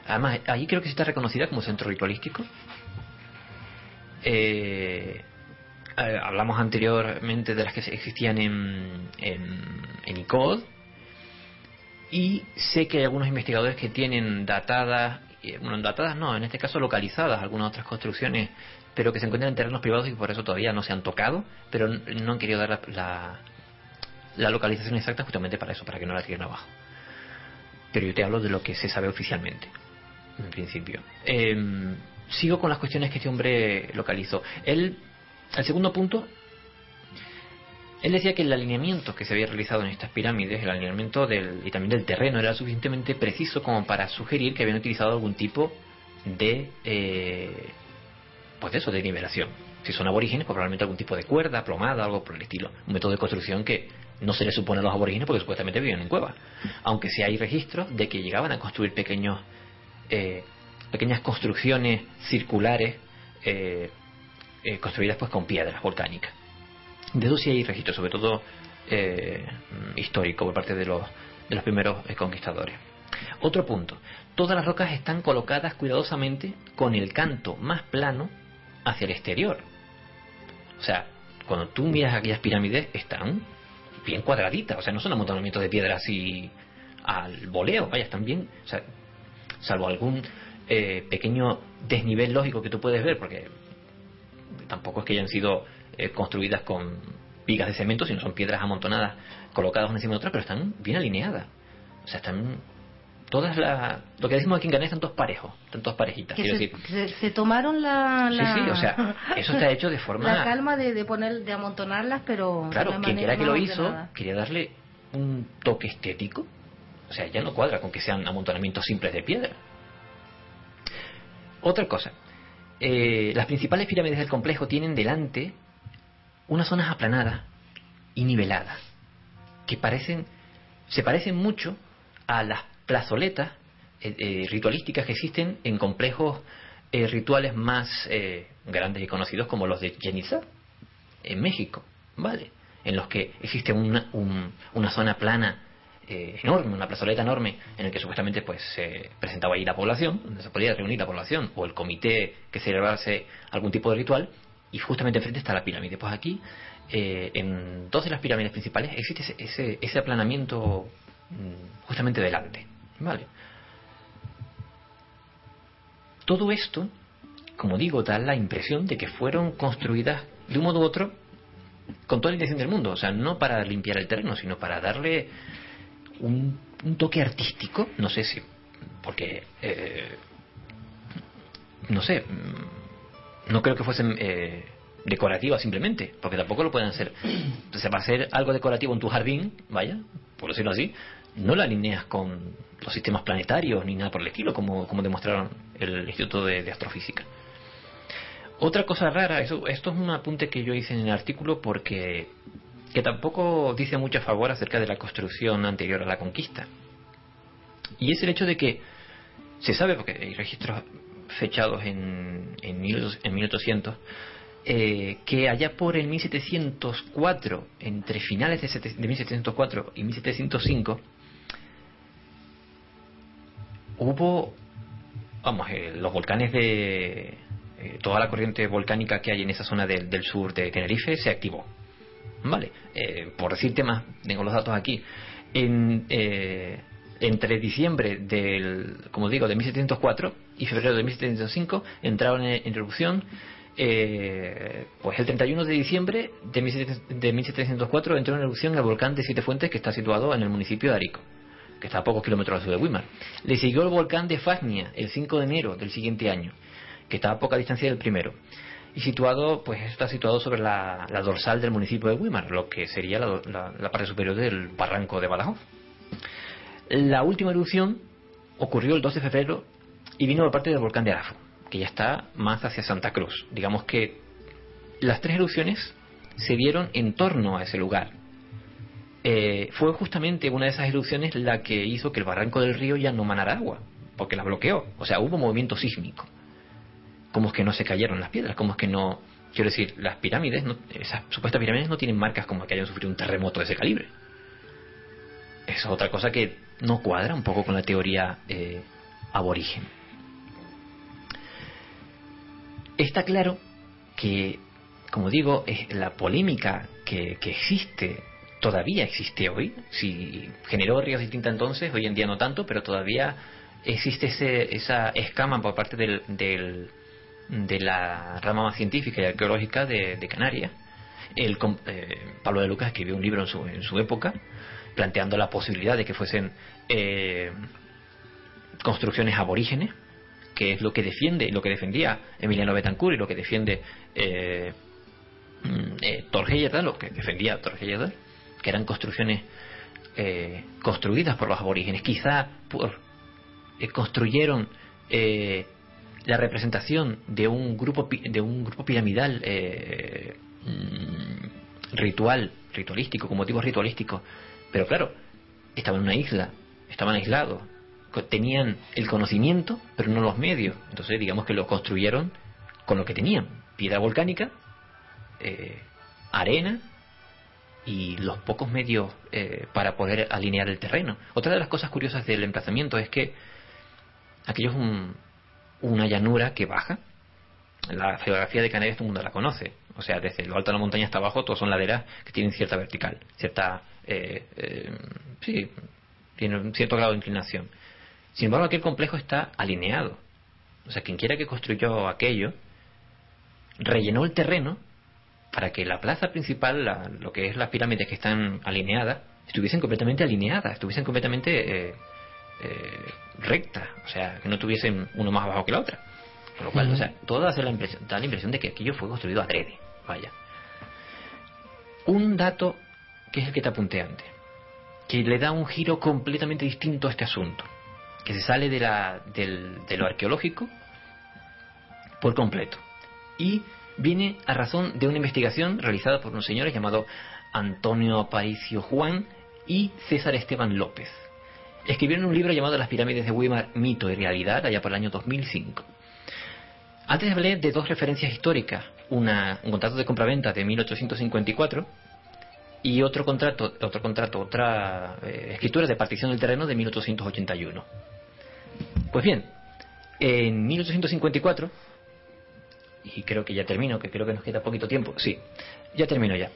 Además, allí creo que sí está reconocida como centro ritualístico. Eh, hablamos anteriormente de las que existían en, en, en ICOD. Y sé que hay algunos investigadores que tienen datadas, eh, bueno, datadas no, en este caso localizadas algunas otras construcciones, pero que se encuentran en terrenos privados y por eso todavía no se han tocado, pero no han querido dar la, la, la localización exacta justamente para eso, para que no la tiren abajo. Pero yo te hablo de lo que se sabe oficialmente en principio. Eh, sigo con las cuestiones que este hombre localizó. Él, el segundo punto, él decía que el alineamiento que se había realizado en estas pirámides, el alineamiento del, y también del terreno, era suficientemente preciso como para sugerir que habían utilizado algún tipo de, eh, pues de eso, de nivelación. Si son aborígenes, pues probablemente algún tipo de cuerda, plomada, algo por el estilo. Un método de construcción que no se le supone a los aborígenes porque supuestamente viven en cuevas. Aunque sí hay registros de que llegaban a construir pequeños eh, pequeñas construcciones circulares eh, eh, construidas pues con piedras volcánicas. De eso sí hay registros, sobre todo eh, histórico por parte de los, de los primeros conquistadores. Otro punto, todas las rocas están colocadas cuidadosamente con el canto más plano hacia el exterior. O sea, cuando tú miras aquellas pirámides están bien cuadraditas, o sea, no son amontonamientos de piedras así al voleo, vaya, están bien, o sea, salvo algún eh, pequeño desnivel lógico que tú puedes ver, porque tampoco es que hayan sido eh, construidas con vigas de cemento, sino son piedras amontonadas, colocadas una encima de otra, pero están bien alineadas. O sea, están todas las... Lo que decimos aquí en Canarias están todos parejos, están todas parejitas. Que se, decir, se- se tomaron la, sí, la- sí, o sea, eso está hecho de forma... <laughs> la calma de, de poner de amontonarlas pero Claro, quien quiera que lo hizo quería darle un toque estético. O sea, ya no cuadra con que sean amontonamientos simples de piedra. Otra cosa, eh, las principales pirámides del complejo tienen delante unas zonas aplanadas y niveladas que parecen se parecen mucho a las plazoletas eh, eh, ritualísticas que existen en complejos eh, rituales más eh, grandes y conocidos como los de Geniza en México, ¿vale? En los que existe una, un- una zona plana eh, enorme, una plazoleta enorme, en el que supuestamente pues se presentaba ahí la población, donde se podía reunir la población, o el comité que celebrase algún tipo de ritual, y justamente enfrente está la pirámide. Pues aquí, en dos de las pirámides principales, existe ese, ese, ese aplanamiento mm, justamente delante, ¿vale? Todo esto, como digo, da la impresión de que fueron construidas de un modo u otro con toda la intención del mundo. O sea, no para limpiar el terreno, sino para darle un, toque artístico. No sé si. Porque. eh, no sé. mm, No creo que fuesen. eh, decorativas simplemente, porque tampoco lo pueden hacer. Entonces, para hacer algo decorativo en tu jardín, vaya, por decirlo así, no la alineas con los sistemas planetarios ni nada por el estilo, como, como demostraron el Instituto de, Astrofísica. Otra cosa rara, eso, esto es un apunte que yo hice en el artículo porque que tampoco dice mucho a favor acerca de la construcción anterior a la conquista. Y es el hecho de que se sabe, porque hay registros fechados en, en, mil- en 1800, eh, que allá por el 1704, entre finales de, sete- de 1704 y 1705, hubo, vamos, eh, los volcanes de, eh, toda la corriente volcánica que hay en esa zona del, sur de Tenerife se activó. Vale, eh, por decirte más, tengo los datos aquí. En, eh, entre diciembre del, como digo, de 1704 y febrero de 1705 entraron en, erupción. eh, pues el 31 de diciembre de, 1700 de 1704 entró en erupción el volcán de Siete Fuentes que está situado en el municipio de Arico, que está a pocos kilómetros al sur de Weimar. Le siguió el volcán de Fagnia el 5 de enero del siguiente año, que está a poca distancia del primero y situado pues está situado sobre la, dorsal del municipio de Weimar, lo que sería la, la- parte superior del barranco de Badajoz. La última erupción ocurrió el 2 de febrero y vino por parte del volcán de Arafo, que ya está más hacia Santa Cruz. Digamos que las tres erupciones se dieron en torno a ese lugar. Eh, fue justamente una de esas erupciones la que hizo que el barranco del río ya no manara agua, porque la bloqueó. O sea, hubo movimiento sísmico. ¿Cómo es que no se cayeron las piedras? ¿Cómo es que no...? Quiero decir, las pirámides, no- esas supuestas pirámides no tienen marcas como que hayan sufrido un terremoto de ese calibre. Es otra cosa que no cuadra un poco con la teoría eh, aborigen. Está claro que, como digo, es la polémica que, que existe, todavía existe hoy. Si generó ríos de tinta entonces, hoy en día no tanto, pero todavía existe ese, esa escama por parte del, del- de la rama más científica y arqueológica de, Canarias. El, eh, Pablo de Lucas escribió un libro en su, en su época planteando la posibilidad de que fuesen eh, construcciones aborígenes, que es lo que defiende, lo que defendía Emiliano Betancourt y lo que defiende eh, mm, eh, lo que defendía Heyerdahl, que eran construcciones eh, construidas por los aborígenes. Quizá eh, construyeron eh, la representación de un grupo de un grupo piramidal eh, mm, ritual, ritualístico, con motivos ritualísticos. Pero claro, estaban en una isla, estaban aislados, tenían el conocimiento, pero no los medios. Entonces, digamos que lo construyeron con lo que tenían: piedra volcánica, eh, arena y los pocos medios eh, para poder alinear el terreno. Otra de las cosas curiosas del emplazamiento es que aquello es un- una llanura que baja. La geografía de Canarias todo el mundo la conoce. O sea, desde lo alto de la montaña hasta abajo, todos son laderas que tienen cierta vertical, cierta. eh, eh, sí, tiene un cierto grado de inclinación. Sin embargo, aquel complejo está alineado. O sea, quien quiera que construyó aquello, rellenó el terreno para que la plaza principal, la- lo que es las pirámides que están alineadas, estuviesen completamente alineadas, estuviesen completamente eh, eh, rectas, o sea, que no tuviesen uno más abajo que la otra. Con lo cual, o sea, todo hace la impresión, da la impresión de que aquello fue construido adrede. Vaya. Un dato que es el que te apunté antes, que le da un giro completamente distinto a este asunto, que se sale de, la, del- de lo arqueológico por completo. Y viene a razón de una investigación realizada por unos señores llamados Antonio Aparicio Juan y César Esteban López. Escribieron un libro llamado Las pirámides de Weimar, mito y realidad, allá por el año 2005. Antes hablé de dos referencias históricas, una, un contrato de compraventa de 1854 y otro contrato, otro contrato, otra eh, escritura de partición del terreno de 1881. Pues bien, en 1854 y creo que ya termino, que creo que nos queda poquito tiempo. Sí, ya termino ya.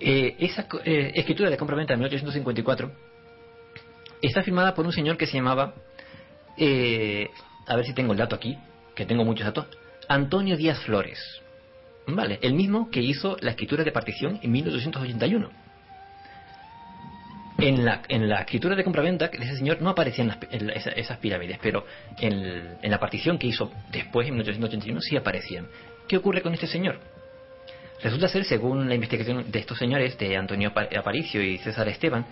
Eh, esa eh, escritura de compraventa de 1854 está firmada por un señor que se llamaba, eh, a ver si tengo el dato aquí, que tengo muchos datos, Antonio Díaz Flores. Vale, el mismo que hizo la escritura de partición en 1881. En la, en la escritura de compraventa ese señor no aparecían las esas pirámides, pero en, en la partición que hizo después, en 1881, sí aparecían. ¿Qué ocurre con este señor? Resulta ser, según la investigación de estos señores, de Antonio Apa- Aparicio y César Esteban,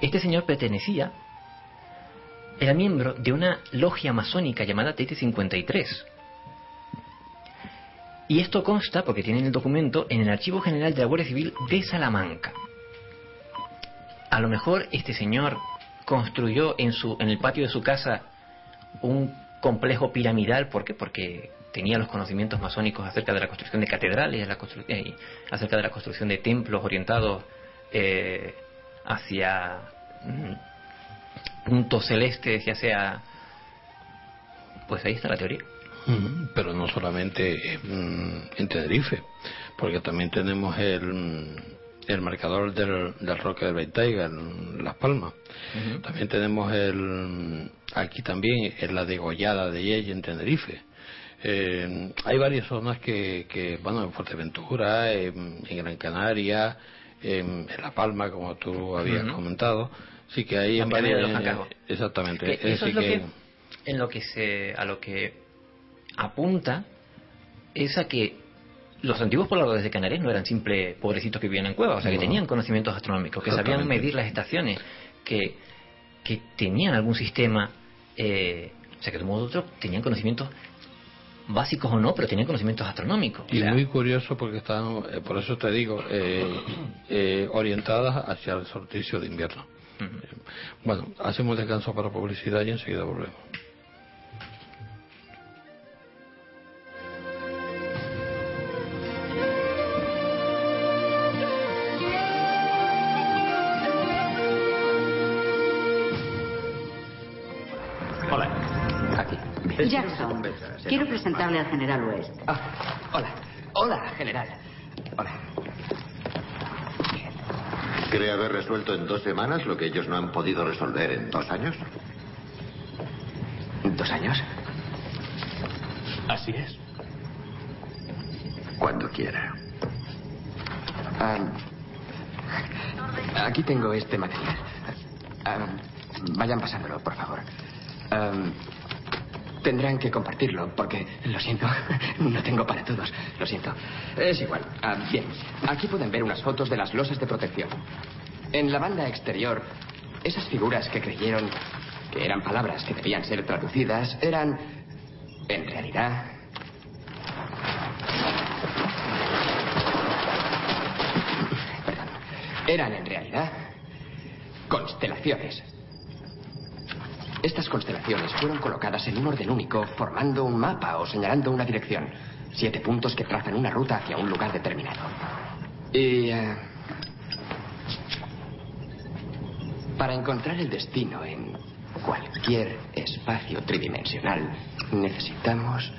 este señor pertenecía, era miembro de una logia masónica llamada TT53. Y esto consta, porque tienen el documento, en el Archivo General de la Guardia Civil de Salamanca. A lo mejor este señor construyó en, su, en el patio de su casa un complejo piramidal, ¿por qué? Porque tenía los conocimientos masónicos acerca de la construcción de catedrales, eh, acerca de la construcción de templos orientados eh, hacia mm, puntos celestes, ya sea... Pues ahí está la teoría. Pero no solamente mm, en Tenerife, porque también tenemos el, mm, el marcador del, del Roque del Beitaiga en Las Palmas. También tenemos el aquí también en la degollada de Yeye en Tenerife. Eh, hay varias zonas que, que, bueno, en Fuerteventura, en, en Gran Canaria, en, en La Palma, como tú habías comentado. Sí que hay en varias. Exactamente. Que Es eso es decir lo que- que, en lo que se, a lo que apunta es a que los antiguos pobladores de Canarias no eran simples pobrecitos que vivían en cuevas, o sea, que No. tenían conocimientos astronómicos, que sabían medir las estaciones, que, que tenían algún sistema, eh, o sea, que de un modo u otro tenían conocimientos básicos o no, pero tienen conocimientos astronómicos. Y muy curioso porque están, eh, por eso te digo, eh, eh, orientadas hacia el solsticio de invierno. Bueno, hacemos descanso para publicidad y enseguida volvemos. Quiero presentarle al general West. Ah, hola. Hola, general. Hola. ¿Cree haber resuelto en dos semanas lo que ellos no han podido resolver en dos años? ¿Dos años? Así es. Cuando quiera. Ah, aquí tengo este material. Ah, vayan pasándolo, por favor. Ah, tendrán que compartirlo, porque, lo siento, <laughs> no tengo para todos. Lo siento. Es igual. Ah, bien, aquí pueden ver unas fotos de las losas de protección. En la banda exterior, esas figuras que creyeron que eran palabras que debían ser traducidas eran, en realidad. Eran en realidad constelaciones. Estas constelaciones fueron colocadas en un orden único, formando un mapa o señalando una dirección. Siete puntos que trazan una ruta hacia un lugar determinado. Y... eh, para encontrar el destino en cualquier espacio tridimensional, necesitamos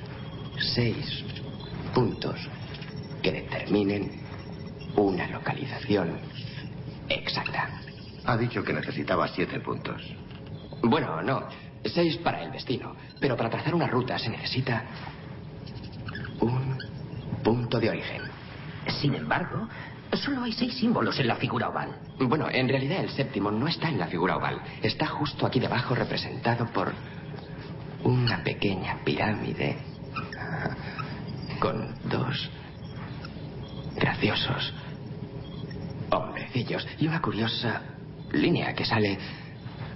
seis puntos que determinen una localización exacta. Ha dicho que necesitaba siete puntos. Bueno, no. Seis para el destino. Pero para trazar una ruta se necesita un punto de origen. Sin embargo, solo hay seis símbolos en la figura oval. Bueno, en realidad el séptimo no está en la figura oval. Está justo aquí debajo representado por una pequeña pirámide con dos graciosos hombrecillos y una curiosa línea que sale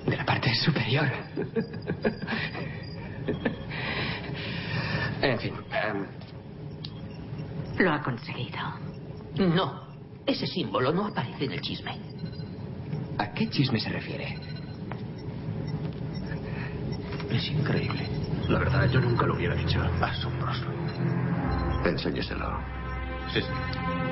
de la parte superior. en fin, em, Lo ha conseguido. No, ese símbolo no aparece en el chisme. ¿a qué chisme se refiere? Es increíble. La verdad, yo nunca lo hubiera dicho. Asombroso. Enséñeselo. Sí, sí.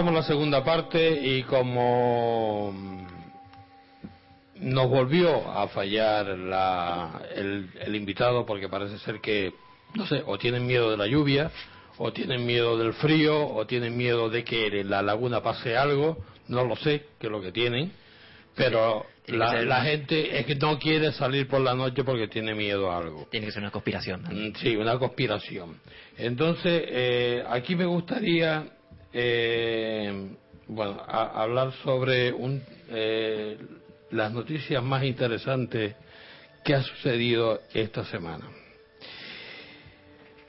Empezamos la segunda parte y como nos volvió a fallar la- el, el invitado porque parece ser que, no sé, o tienen miedo de la lluvia, o tienen miedo del frío, o tienen miedo de que en la laguna pase algo, no lo sé, qué es lo que tienen, pero que la, gente es que no quiere salir por la noche porque tiene miedo a algo. Tiene que ser una conspiración. ¿no? Mm, Sí, una conspiración. Entonces, eh, aquí me gustaría, eh, bueno, a- hablar sobre un, eh, las noticias más interesantes qué ha sucedido esta semana.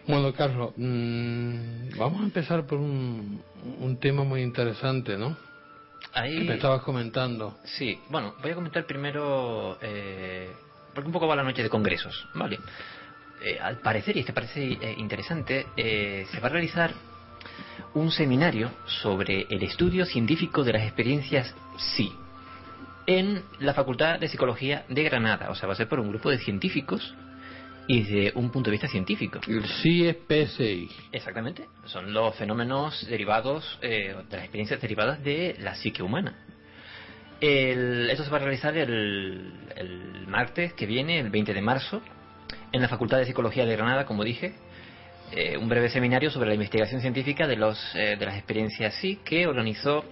Bueno, Carlos, mm, vamos a empezar por un, un tema muy interesante, ¿no? Ahí... Que me estabas comentando. Sí, bueno, voy a comentar primero, eh, porque un poco va la noche de congresos, ¿vale? Eh, al parecer, y este parece eh, interesante, eh, se va a realizar un seminario sobre el estudio científico de las experiencias sí en la Facultad de Psicología de Granada. O sea, va a ser por un grupo de científicos y desde un punto de vista científico. El sí es PSI. Exactamente. Son los fenómenos derivados, eh, de las experiencias derivadas de la psique humana. El, esto se va a realizar el, el martes que viene, el 20 de marzo, en la Facultad de Psicología de Granada, como dije, eh, un breve seminario sobre la investigación científica de, los, eh, de las experiencias sí que organizó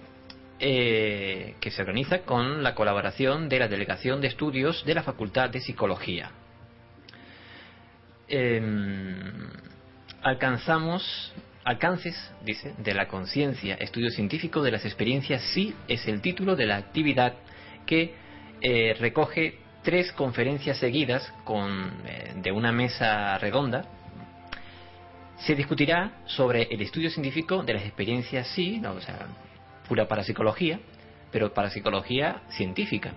eh, que se organiza con la colaboración de la Delegación de Estudios de la Facultad de Psicología. Em, alcanzamos alcances, dice, de la conciencia, estudio científico de las experiencias sí es el título de la actividad que recoge tres conferencias seguidas con, de una mesa redonda. Se discutirá sobre el estudio científico de las experiencias sí, o sea, pura parapsicología, pero parapsicología científica.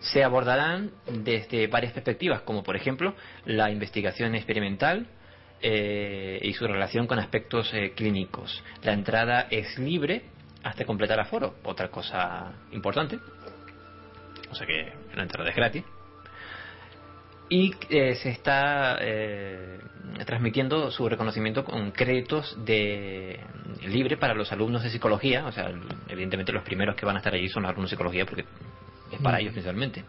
Se abordarán desde varias perspectivas, como por ejemplo la investigación experimental eh, y su relación con aspectos eh, clínicos. La entrada es libre hasta completar aforo, otra cosa importante. O sea que la entrada es gratis. Y eh, se está eh, transmitiendo su reconocimiento con créditos de libre para los alumnos de psicología. O sea, evidentemente los primeros que van a estar allí son los alumnos de psicología porque es para Mm. ellos principalmente.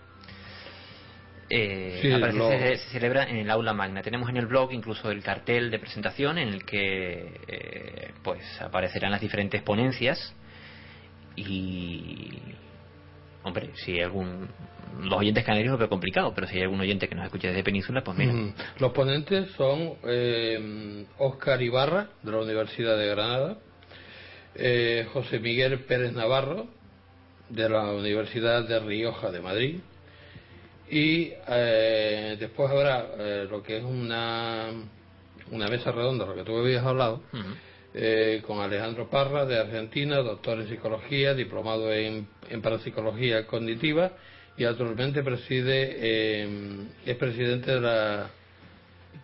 Eh, Sí, lo- se, se celebra en el aula magna. Tenemos en el blog incluso el cartel de presentación en el que eh, pues aparecerán las diferentes ponencias y hombre, si hay algún los oyentes canarios lo veo complicado, pero si hay algún oyente que nos escuche desde Península, pues mira. Mm. Los ponentes son eh, Óscar Ibarra, de la Universidad de Granada, eh, José Miguel Pérez Navarro, de la Universidad de Rioja de Madrid, y eh, después habrá eh, lo que es una, una mesa redonda, lo que tú habías hablado, eh, con Alejandro Parra de Argentina, doctor en psicología, diplomado en, en parapsicología cognitiva y actualmente preside, eh, es presidente de la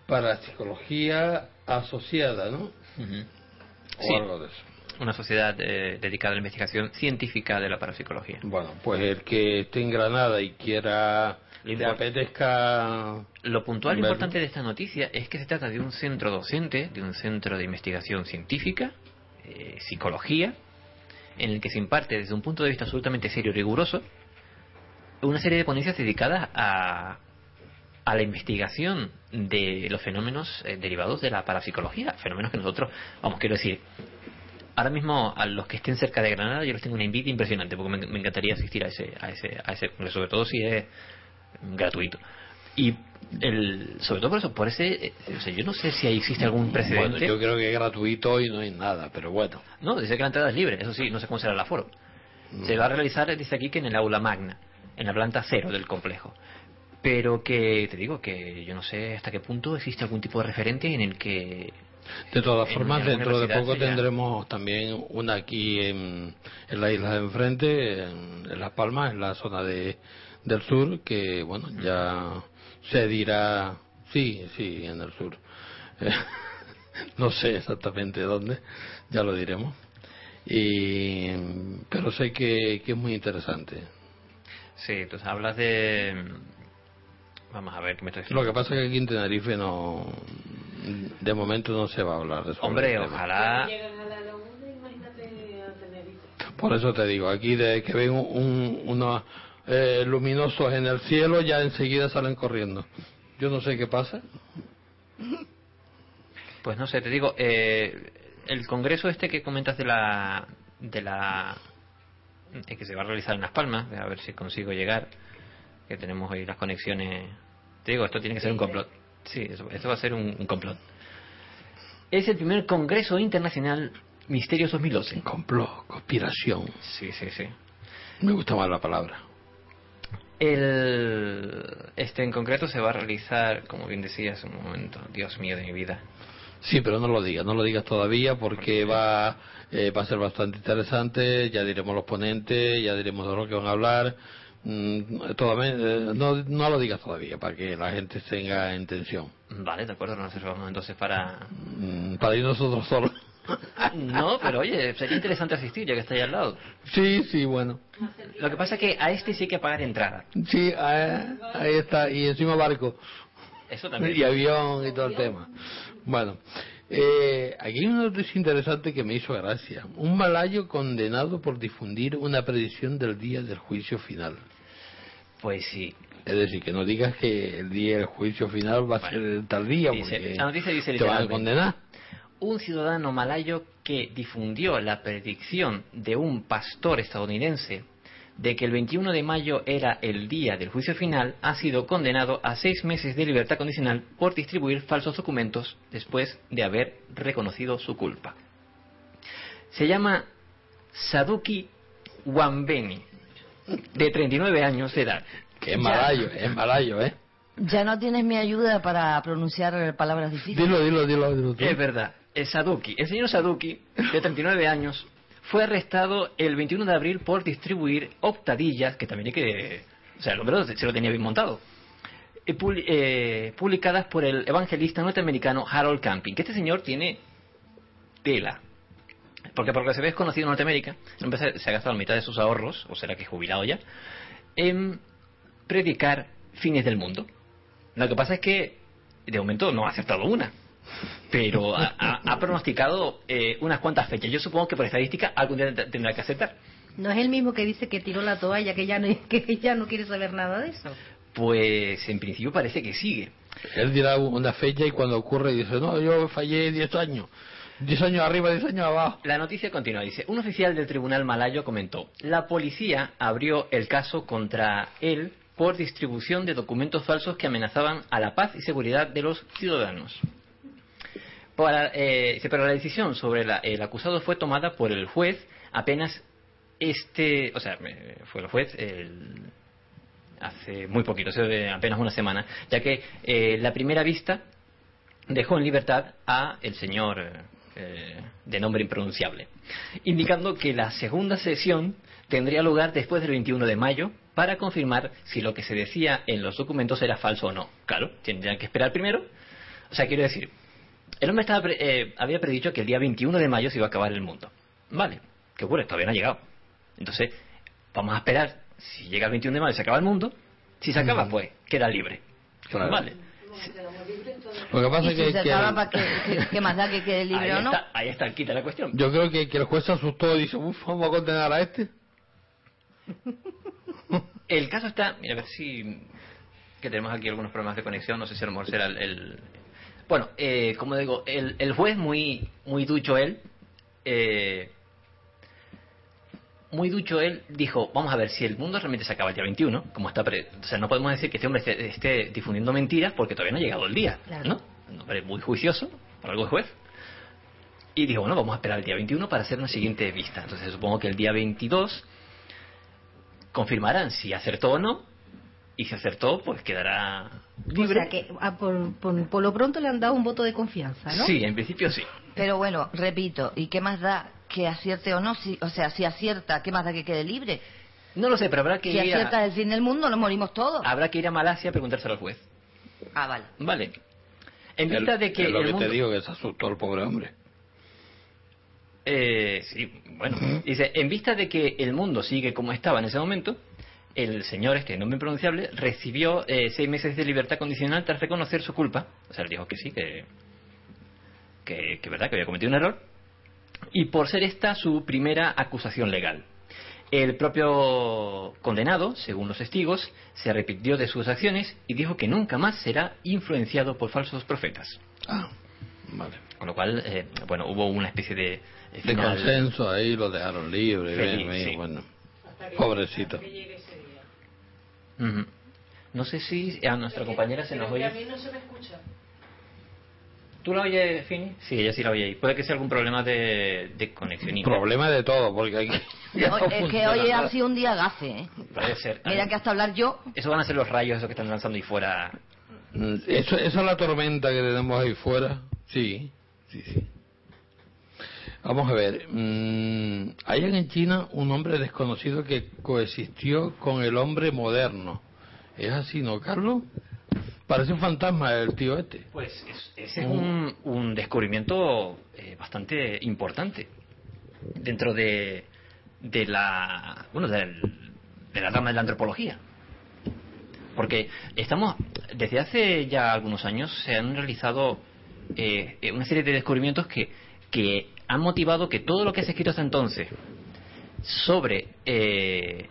parapsicología asociada, ¿no? O Sí. algo de eso. Una sociedad eh, dedicada a la investigación científica de la parapsicología. Bueno, pues el que esté en Granada y quiera, Le apetezca Lo puntual verlo. importante de esta noticia es que se trata de un centro docente, de un centro de investigación científica, eh, psicología, en el que se imparte desde un punto de vista absolutamente serio y riguroso una serie de ponencias dedicadas a, a la investigación de los fenómenos eh, derivados de la parapsicología, fenómenos que nosotros, vamos, quiero decir, ahora mismo a los que estén cerca de Granada yo les tengo una envidia impresionante porque me, me encantaría asistir a ese, a ese, a ese congreso, sobre todo si es gratuito. Y el, sobre todo por eso, por ese, eh, o sea, yo no sé si ahí existe algún precedente. Bueno, yo creo que es gratuito y no hay nada, pero bueno. No, dice que la entrada es libre, eso sí, no sé cómo será el aforo. Se va a realizar, dice aquí, que en el aula magna, en la planta cero del complejo. Pero que, te digo, que yo no sé hasta qué punto existe algún tipo de referente en el que... De todas formas, dentro de poco ya- tendremos también una aquí en, en la isla de enfrente, en, en Las Palmas, en la zona de, del sur, que bueno, ya se dirá, sí, sí, en el sur. Eh, <laughs> no sé exactamente dónde, ya lo diremos. Y, pero sé que, que es muy interesante. Sí, entonces hablas de... Vamos a ver, ¿qué me estoy Lo que pasa es que aquí en Tenerife no, de momento no se va a hablar de eso. Hombre, ojalá... Por eso te digo, aquí de que ven un, unos eh, luminosos en el cielo, ya enseguida salen corriendo. Yo no sé qué pasa. Pues no sé, te digo, eh, el congreso este que comentas de la... de la que se va a realizar en Las Palmas, a ver si consigo llegar, que tenemos hoy las conexiones. Te digo, esto tiene que ser un complot. Sí, eso, esto va a ser un, un complot. Es el primer Congreso Internacional Misterios 2012. Complot, conspiración. Sí, sí, sí. Me gusta más la palabra. El, este en concreto se va a realizar, como bien decía hace un momento, Dios mío de mi vida. Sí, pero no lo digas, no lo digas todavía porque va, eh, va a ser bastante interesante, ya diremos los ponentes, ya diremos de lo que van a hablar. Mm, todavía, eh, no, no lo digas todavía para que la gente tenga en tensión. Vale, de acuerdo, nos reservamos entonces para... Mm, para ir nosotros solos. <laughs> No, pero oye, sería interesante asistir ya que está ahí al lado. Sí, sí, bueno. Lo que pasa es que a este sí hay que pagar entrada. Sí, ahí está, y encima barco. Eso también. <laughs> Y avión y todo el tema. Bueno, eh, aquí hay una noticia interesante que me hizo gracia. Un malayo condenado por difundir una predicción del día del juicio final. Pues sí. Es decir, que no digas que el día del juicio final va a ser tal día, Dice- porque la noticia dice te van a condenar. Un ciudadano malayo que difundió la predicción de un pastor estadounidense de que el 21 de mayo era el día del juicio final ha sido condenado a seis meses de libertad condicional por distribuir falsos documentos después de haber reconocido su culpa. Se llama Saduki Wambeni, de 39 años de edad. Que es malayo, es malayo, ¿eh? Ya no tienes mi ayuda para pronunciar palabras difíciles. Dilo, dilo, dilo, dilo tú. Es verdad, el Saduki, el señor Saduki, de 39 años, fue arrestado el 21 de abril por distribuir octadillas, que también hay que... O sea, el hombre se lo tenía bien montado. eh, eh, publicadas por el evangelista norteamericano Harold Camping, que este señor tiene tela. Porque por lo que se ve es conocido en Norteamérica, se ha gastado la mitad de sus ahorros, o será que es jubilado ya, en predicar fines del mundo. Lo que pasa es que de momento no ha acertado una, pero ha, ha- ha pronosticado eh, unas cuantas fechas. Yo supongo que por estadística algún día te- tendrá que aceptar. No es el mismo que dice que tiró la toalla, que ya no, <laughs> que ya no quiere saber nada de eso. Pues en principio parece que sigue. Él dirá una fecha y cuando ocurre dice, no, yo fallé 10 años. 10 años arriba, 10 años abajo. La noticia continúa, dice, un oficial del tribunal malayo comentó, la policía abrió el caso contra él por distribución de documentos falsos que amenazaban a la paz y seguridad de los ciudadanos. Para, eh, pero la decisión sobre la- el acusado fue tomada por el juez apenas este, o sea, fue el juez el- hace muy poquito, hace apenas una semana, ya que eh, la primera vista dejó en libertad a el señor eh, de nombre impronunciable, indicando que la segunda sesión tendría lugar después del 21 de mayo para confirmar si lo que se decía en los documentos era falso o no. Claro, tendrían que esperar primero. O sea, quiero decir, el hombre estaba pre- eh, había predicho que el día 21 de mayo se iba a acabar el mundo. Vale, ¿qué ocurre? Todavía no ha llegado. Entonces, vamos a esperar. Si llega el 21 de mayo se acaba el mundo. Si se acaba, pues queda libre. Claro. Vale. Lo que pasa Y es que, que- acaba, ¿para qué, qué- qué más da que quede libre ahí, o no? está, ahí está quita la cuestión. yo creo que, que el juez se asustó y dice, uff, vamos a condenar a este. El caso está, mira, a ver si que tenemos aquí algunos problemas de conexión, no sé si a lo mejor será el, el- bueno, eh, como digo, el, el juez muy muy ducho él, eh, muy ducho él dijo, vamos a ver si el mundo realmente se acaba el día 21, como está, pre- o sea, no podemos decir que este hombre esté, esté difundiendo mentiras porque todavía no ha llegado el día, Claro. ¿no? Un hombre muy juicioso, por algo es juez. Y dijo, bueno, vamos a esperar el día 21 para hacer una siguiente vista. Entonces supongo que el día 22 confirmarán si acertó o no. Y si acertó, pues quedará O sea que ah, por, por- por lo pronto le han dado un voto de confianza, ¿no? Sí, en principio sí. Pero bueno, repito, ¿y qué más da que acierte o no? Si, o sea, si acierta, ¿qué más da que quede libre? No lo sé, pero habrá que Si ir acierta a, el fin del mundo, nos morimos todos. habrá que ir a Malasia a preguntárselo al juez. Ah, vale. Vale. En vista Es- de que es lo el que mundo... te digo, que se asustó el pobre hombre. Eh, sí, bueno. Dice, en vista de que el mundo sigue como estaba en ese momento, el señor, este nombre impronunciable, recibió eh, seis meses de libertad condicional tras reconocer su culpa. O sea, le dijo que sí, que, que, que verdad, que había cometido un error. Y por ser esta su primera acusación legal. El propio condenado, según los testigos, se arrepintió de sus acciones y dijo que nunca más será influenciado por falsos profetas. Ah, vale. Con lo cual, eh, bueno, hubo una especie de... eh, De final- consenso, ahí lo dejaron libre. Feliz, bien, bien, sí. bueno. Pobrecito. Ujú. No sé si a nuestra compañera se nos oye. no se me escucha. ¿Tú la oyes, Fini? Sí, ella sí la oye. Puede que sea algún problema de, de conexión. Problema de todo, porque aquí... <laughs> No, es que hoy ha sido un día gafe, ¿eh? Puede ser. Mira que hasta hablar yo. Eso van a ser los rayos esos que están lanzando ahí fuera. Eso, esa es la tormenta que tenemos ahí fuera. Sí, sí, sí. Vamos a ver. mm, hay en China un hombre desconocido que coexistió con el hombre moderno. ¿Es así, no, Carlos? Parece un fantasma el tío este. Pues es- ese es un, un descubrimiento eh, bastante importante dentro de, de la bueno del- de la rama de la antropología. Porque estamos, desde hace ya algunos años se han realizado eh, eh, una serie de descubrimientos que, que han motivado que todo lo que se ha escrito hasta entonces sobre eh,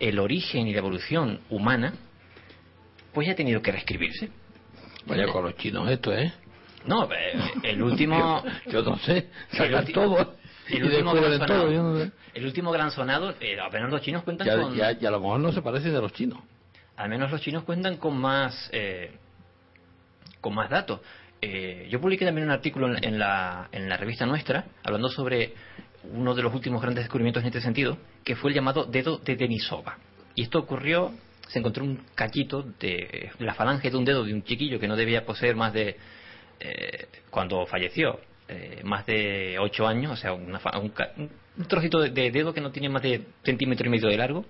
el origen y la evolución humana, pues ya ha tenido que reescribirse. Vaya con los chinos esto, ¿eh? No, eh, el último... <laughs> Yo no sé, sacan todo El último, gran descubren todo. no sonado, sé. el último gran sonado, eh, apenas los chinos cuentan Ya, con... ya, ya a lo mejor no se parece de los chinos. Al menos los chinos cuentan con más eh, con más datos. Eh, yo publiqué también un artículo en, en la, en la revista nuestra hablando sobre uno de los últimos grandes descubrimientos en este sentido, que fue el llamado dedo de Denisova. Y esto ocurrió, se encontró un cachito de la falange de un dedo de un chiquillo que no debía poseer más de, eh, cuando falleció, eh, más de 8 años, o sea, una un, un trocito de, de dedo que no tiene más de centímetro y medio de largo,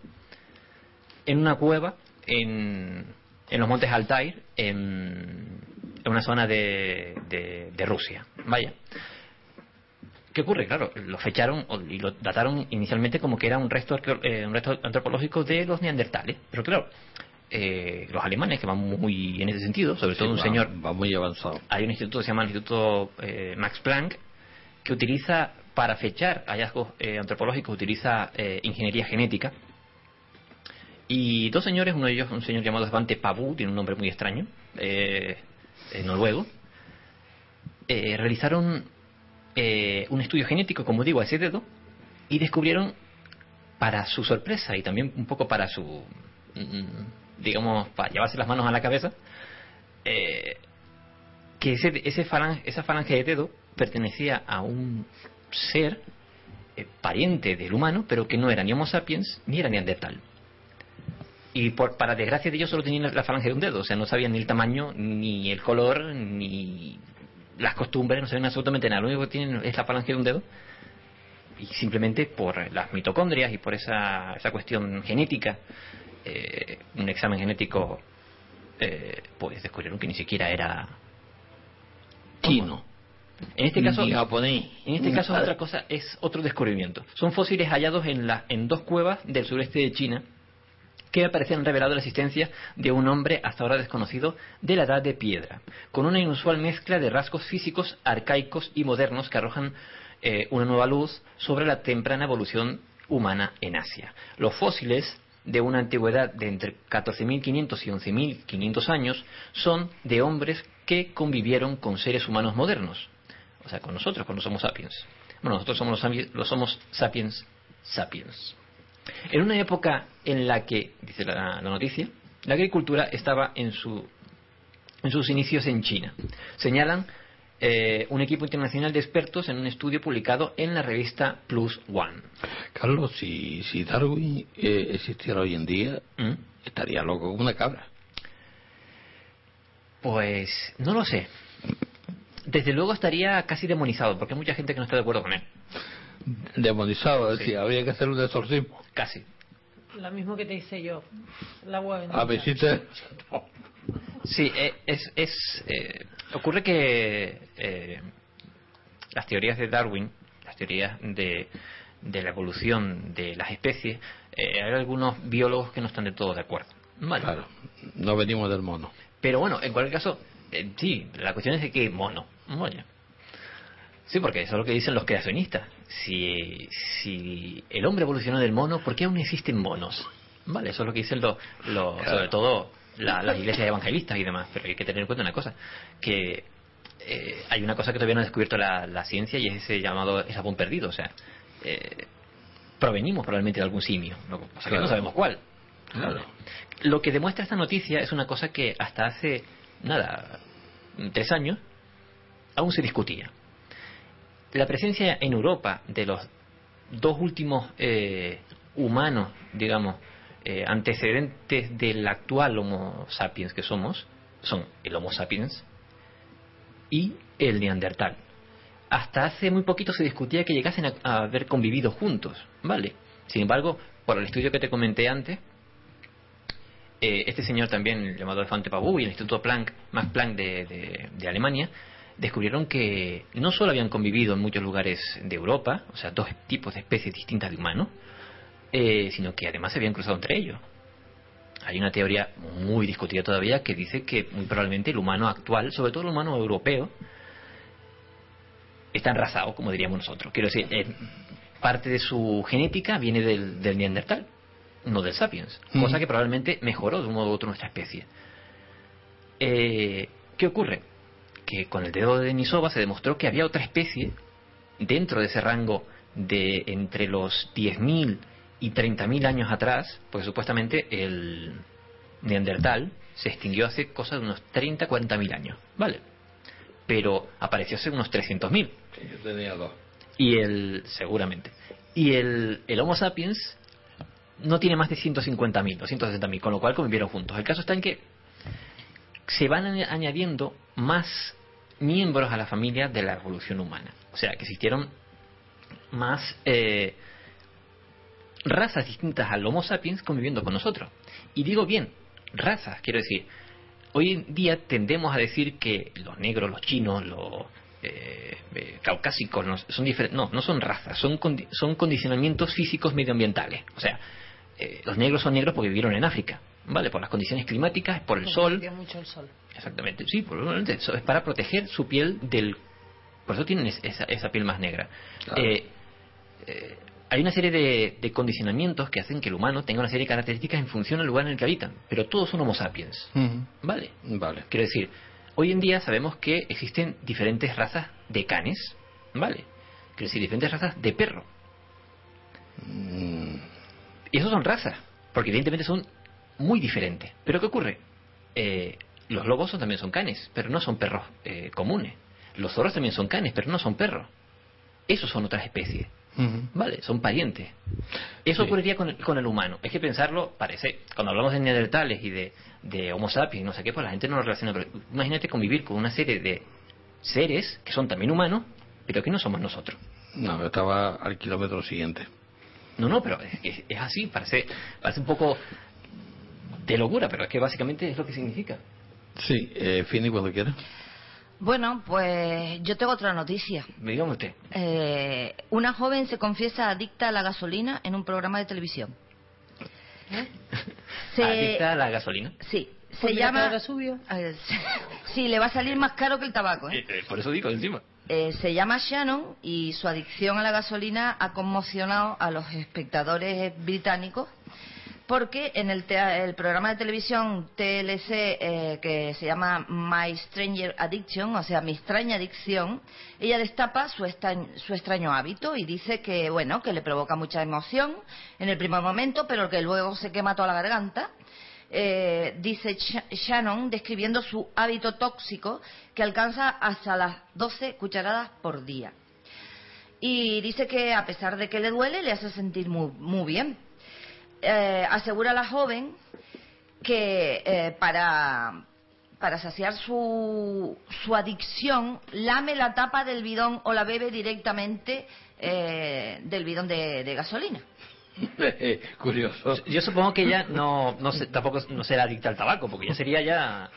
en una cueva en, en los montes Altair, en, en una zona de, de, de Rusia. Vaya. ¿Qué ocurre? Claro, lo fecharon y lo dataron inicialmente como que era un resto, eh, un resto antropológico de los neandertales. Pero claro, eh, los alemanes, que van muy en ese sentido, sobre todo un va- señor Va muy avanzado. hay un instituto que se llama el Instituto eh, Max Planck que utiliza para fechar hallazgos eh, antropológicos utiliza eh, ingeniería genética y dos señores uno de ellos un señor llamado Svante Pabu tiene un nombre muy extraño eh, noruego realizaron eh, un estudio genético como digo a ese dedo y descubrieron para su sorpresa y también un poco para su mm, digamos para llevarse las manos a la cabeza eh, que ese, ese falange- esa falange de dedo pertenecía a un ser eh, pariente del humano, pero que no era ni Homo sapiens ni era neandertal. Y por, para desgracia de ellos solo tenían la falange de un dedo, o sea, no sabían ni el tamaño, ni el color, ni las costumbres, no sabían absolutamente nada. Lo único que tienen es la falange de un dedo. Y simplemente por las mitocondrias y por esa, esa cuestión genética, eh, un examen genético, eh, pues descubrieron que ni siquiera era Chino. en este caso, Ni japonés. en este caso otra cosa es otro descubrimiento. Son fósiles hallados en, la, en dos cuevas del sureste de China que aparecen revelado la existencia de un hombre hasta ahora desconocido de la edad de piedra, con una inusual mezcla de rasgos físicos arcaicos y modernos que arrojan eh, una nueva luz sobre la temprana evolución humana en Asia. Los fósiles de una antigüedad de entre 14.500 y 11.500 años son de hombres que convivieron con seres humanos modernos, o sea, con nosotros, con los Homo sapiens. Bueno, nosotros somos los, los Homos sapiens sapiens. En una época en la que, dice la, la noticia, la agricultura estaba en, su, en sus inicios en China. Señalan eh, un equipo internacional de expertos en un estudio publicado en la revista Plus One. Carlos, si, si Darwin eh, existiera hoy en día, ¿Mm? estaría loco como una cabra. Pues no lo sé. Desde luego estaría casi demonizado, porque hay mucha gente que no está de acuerdo con él. Demonizado, es decir, habría que hacer un exorcismo. Casi. Lo mismo que te hice yo. La agua bendita. A visita. <laughs> Sí, eh, es, es eh, ocurre que eh, las teorías de Darwin, las teorías de, de la evolución de las especies, eh, hay algunos biólogos que no están de todo de acuerdo. Vale. Claro, no venimos del mono. Pero bueno, en cualquier caso, eh, sí, la cuestión es de que mono. Vaya. Sí, porque eso es lo que dicen los creacionistas. Si, si el hombre evolucionó del mono, ¿por qué aún existen monos? Vale, eso es lo que dicen los, los- Claro. sobre todo la- las iglesias evangelistas y demás. Pero hay que tener en cuenta una cosa, que eh, hay una cosa que todavía no ha descubierto la, la ciencia y es ese llamado eslabón perdido. O sea, eh, provenimos probablemente de algún simio, lo que pasa es que Claro. no sabemos cuál. Claro. Lo que demuestra esta noticia es una cosa que hasta hace, nada, tres años, aún se discutía. La presencia en Europa de los dos últimos eh, humanos, digamos, eh, antecedentes del actual Homo sapiens que somos, son el Homo sapiens y el Neandertal. Hasta hace muy poquito se discutía que llegasen a, haber convivido juntos, ¿vale? Sin embargo, por el estudio que te comenté antes, eh, este señor también, llamado Alfante Pabú, y el Instituto Planck, Max Planck de Alemania, descubrieron que no solo habían convivido en muchos lugares de Europa, o sea, dos tipos de especies distintas de humanos, eh, sino que además se habían cruzado entre ellos. Hay una teoría muy discutida todavía que dice que muy probablemente el humano actual, sobre todo el humano europeo, está enrasado, como diríamos nosotros. Quiero decir, eh, parte de su genética viene del, del Neandertal, no del Sapiens, Mm. cosa que probablemente mejoró de un modo u otro nuestra especie. Eh, ¿Qué ocurre? Que con el dedo de Denisova se demostró que había otra especie dentro de ese rango de entre los 10.000 y 30.000 años atrás, pues supuestamente el Neandertal se extinguió hace cosas de unos 30, 40.000 años, ¿vale? Pero apareció hace unos 300.000. Sí, yo tenía dos. Y el, seguramente. Y el, el Homo sapiens no tiene más de 150.000, 260.000, con lo cual convivieron juntos. El caso está en que se van añ- añadiendo más miembros a la familia de la evolución humana. O sea, que existieron más eh, razas distintas al Homo sapiens conviviendo con nosotros. Y digo bien, razas, quiero decir, hoy en día tendemos a decir que los negros, los chinos, los eh, eh, caucásicos no, son diferentes. No, no son razas, son, condi- son condicionamientos físicos medioambientales. O sea, eh, los negros son negros porque vivieron en África, ¿vale? Por las condiciones climáticas, por el Porque sol. tiene mucho el sol. Exactamente, sí, probablemente eso es para proteger su piel del... Por eso tienen es- esa, esa piel más negra. Claro. Eh, eh, hay una serie de, de condicionamientos que hacen que el humano tenga una serie de características en función del lugar en el que habitan, pero todos son homo sapiens, ¿vale? Vale. Quiero decir, hoy en día sabemos que existen diferentes razas de canes, ¿vale? Quiero decir, diferentes razas de perro. Mm, Y esos son razas, porque evidentemente son muy diferentes. Pero ¿qué ocurre? Eh, los lobos también son canes, pero no son perros eh, comunes. Los zorros también son canes, pero no son perros. Esos son otras especies. Vale, son parientes. Eso Sí. ocurriría con el, con el humano. Es que pensarlo, parece, cuando hablamos de neandertales y de, de Homo sapiens, no sé qué, pues la gente no lo relaciona. Pero imagínate convivir con una serie de seres que son también humanos, pero que no somos nosotros. No, estaba al kilómetro siguiente. No, no, pero es, es- es así, parece, parece un poco de locura, pero es que básicamente es lo que significa. Sí, eh, Fini, cuando quieras. Bueno, pues yo tengo otra noticia. Dígame usted. Eh, una joven se confiesa adicta a la gasolina en un programa de televisión. <laughs> Se- Adicta a la gasolina. Sí, se Porque llama... <laughs> Eh, Sí, le va a salir más caro que el tabaco. ¿eh? Eh, eh, por eso digo encima. Eh, se llama Shannon y su adicción a la gasolina ha conmocionado a los espectadores británicos porque en el, el programa de televisión TLC eh, que se llama My Stranger Addiction, o sea, mi extraña adicción, ella destapa su, su extraño hábito y dice que, bueno, que le provoca mucha emoción en el primer momento, pero que luego se quema toda la garganta. Eh, dice Sh- Shannon describiendo su hábito tóxico que alcanza hasta las 12 cucharadas por día. Y dice que a pesar de que le duele, le hace sentir muy, muy bien. Eh, asegura la joven que eh, para, para saciar su, su adicción lame la tapa del bidón o la bebe directamente eh, del bidón de, de gasolina. <laughs> Curioso. Yo supongo que ella no, no se- tampoco no será adicta al tabaco, porque ya sería ya...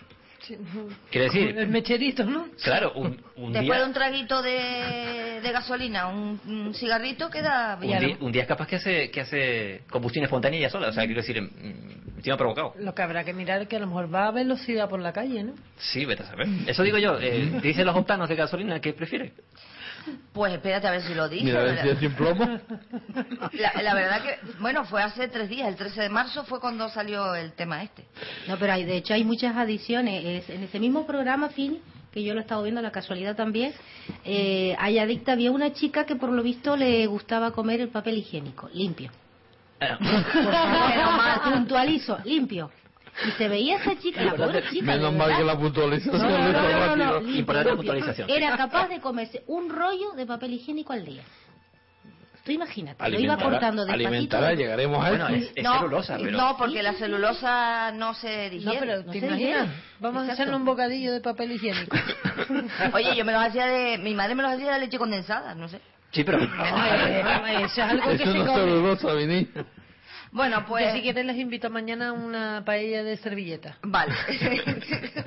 Quiero decir, El mecherito, ¿no? claro, un, un Después de día... un traguito de, de gasolina, un, un cigarrito, queda Un día, un día es capaz que hace, que hace combustión espontánea ella sola, o sea, quiero decir, mm, encima provocado. Lo que habrá que mirar es que a lo mejor va a velocidad por la calle, ¿no? Sí, vete a saber. Eso digo yo, eh, dicen los octanos de gasolina que prefiere. Pues espérate a ver si lo dice. Mira, decía sin plomo. la- la verdad que, bueno, fue hace tres días, el 13 de marzo fue cuando salió el tema este. No, pero hay, de hecho hay muchas adiciones. Es- en ese mismo programa, Fini, que yo lo he estado viendo, la casualidad también, eh, hay adicta, había una chica que por lo visto le gustaba comer el papel higiénico, limpio. <laughs> Pero mal, puntualizo, limpio. Y se veía esa chica, la pobre chica. Menos mal que la puntualización No, no, no, Importante puntualización. Era capaz de comerse un rollo de papel higiénico al día. Tú imagínate, lo iba Alimentará- cortando despacito. alimentará, llegaremos a Bueno, es, es no, celulosa, pero... no, porque la celulosa no se digiere. No, pero no ¿te se imaginas? Vamos a hacerle un bocadillo de papel higiénico. <laughs> Oye, yo me los hacía de... Mi madre me los hacía de leche condensada, no sé. Sí, pero... <laughs> Eso es algo que Eso se no es come. celulosa, mi niña. Bueno, pues... Yo si quieres les invito mañana a una paella de servilleta. Vale. <laughs>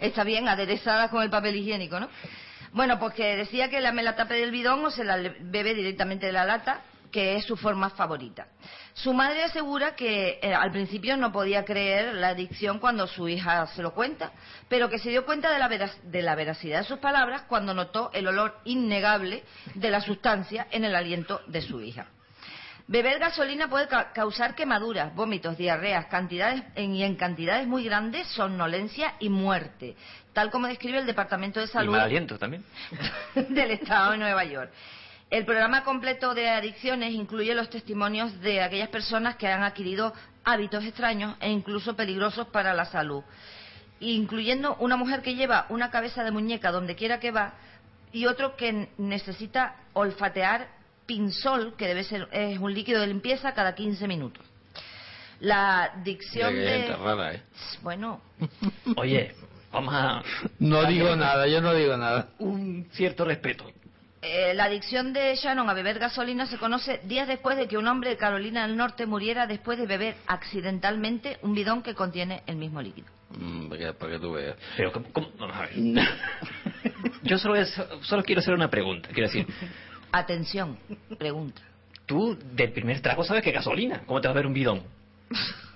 Está bien, aderezadas con el papel higiénico, ¿no? Bueno, pues que decía que la me la tape del bidón o se la bebe directamente de la lata, que es su forma favorita. Su madre asegura que eh, al principio no podía creer la adicción cuando su hija se lo cuenta, pero que se dio cuenta de la, de la veracidad de sus palabras cuando notó el olor innegable de la sustancia en el aliento de su hija. Beber gasolina puede ca- causar quemaduras, vómitos, diarreas, cantidades en- y en cantidades muy grandes, somnolencia y muerte, tal como describe el Departamento de Y Salud mal aliento también. <laughs> del Estado de Nueva York. El programa completo de adicciones incluye los testimonios de aquellas personas que han adquirido hábitos extraños e incluso peligrosos para la salud, incluyendo una mujer que lleva una cabeza de muñeca donde quiera que va y otro que necesita olfatear pinsol, que debe ser es un líquido de limpieza cada 15 minutos. La Mira dicción de gente rara, ¿eh? bueno, <laughs> Oye, vamos a... No digo nada, yo no digo nada. Un cierto respeto. Eh, la adicción de Shannon a beber gasolina se conoce días después de que un hombre de Carolina del Norte muriera después de beber accidentalmente un bidón que contiene el mismo líquido. Mm, para, que, para que tú veas. Pero, ¿cómo? cómo? Vamos a ver. <laughs> Yo solo, es- solo quiero hacer una pregunta. Quiero decir, Atención, pregunta. tú del primer trago sabes que gasolina. ¿Cómo te vas a ver un bidón? <laughs>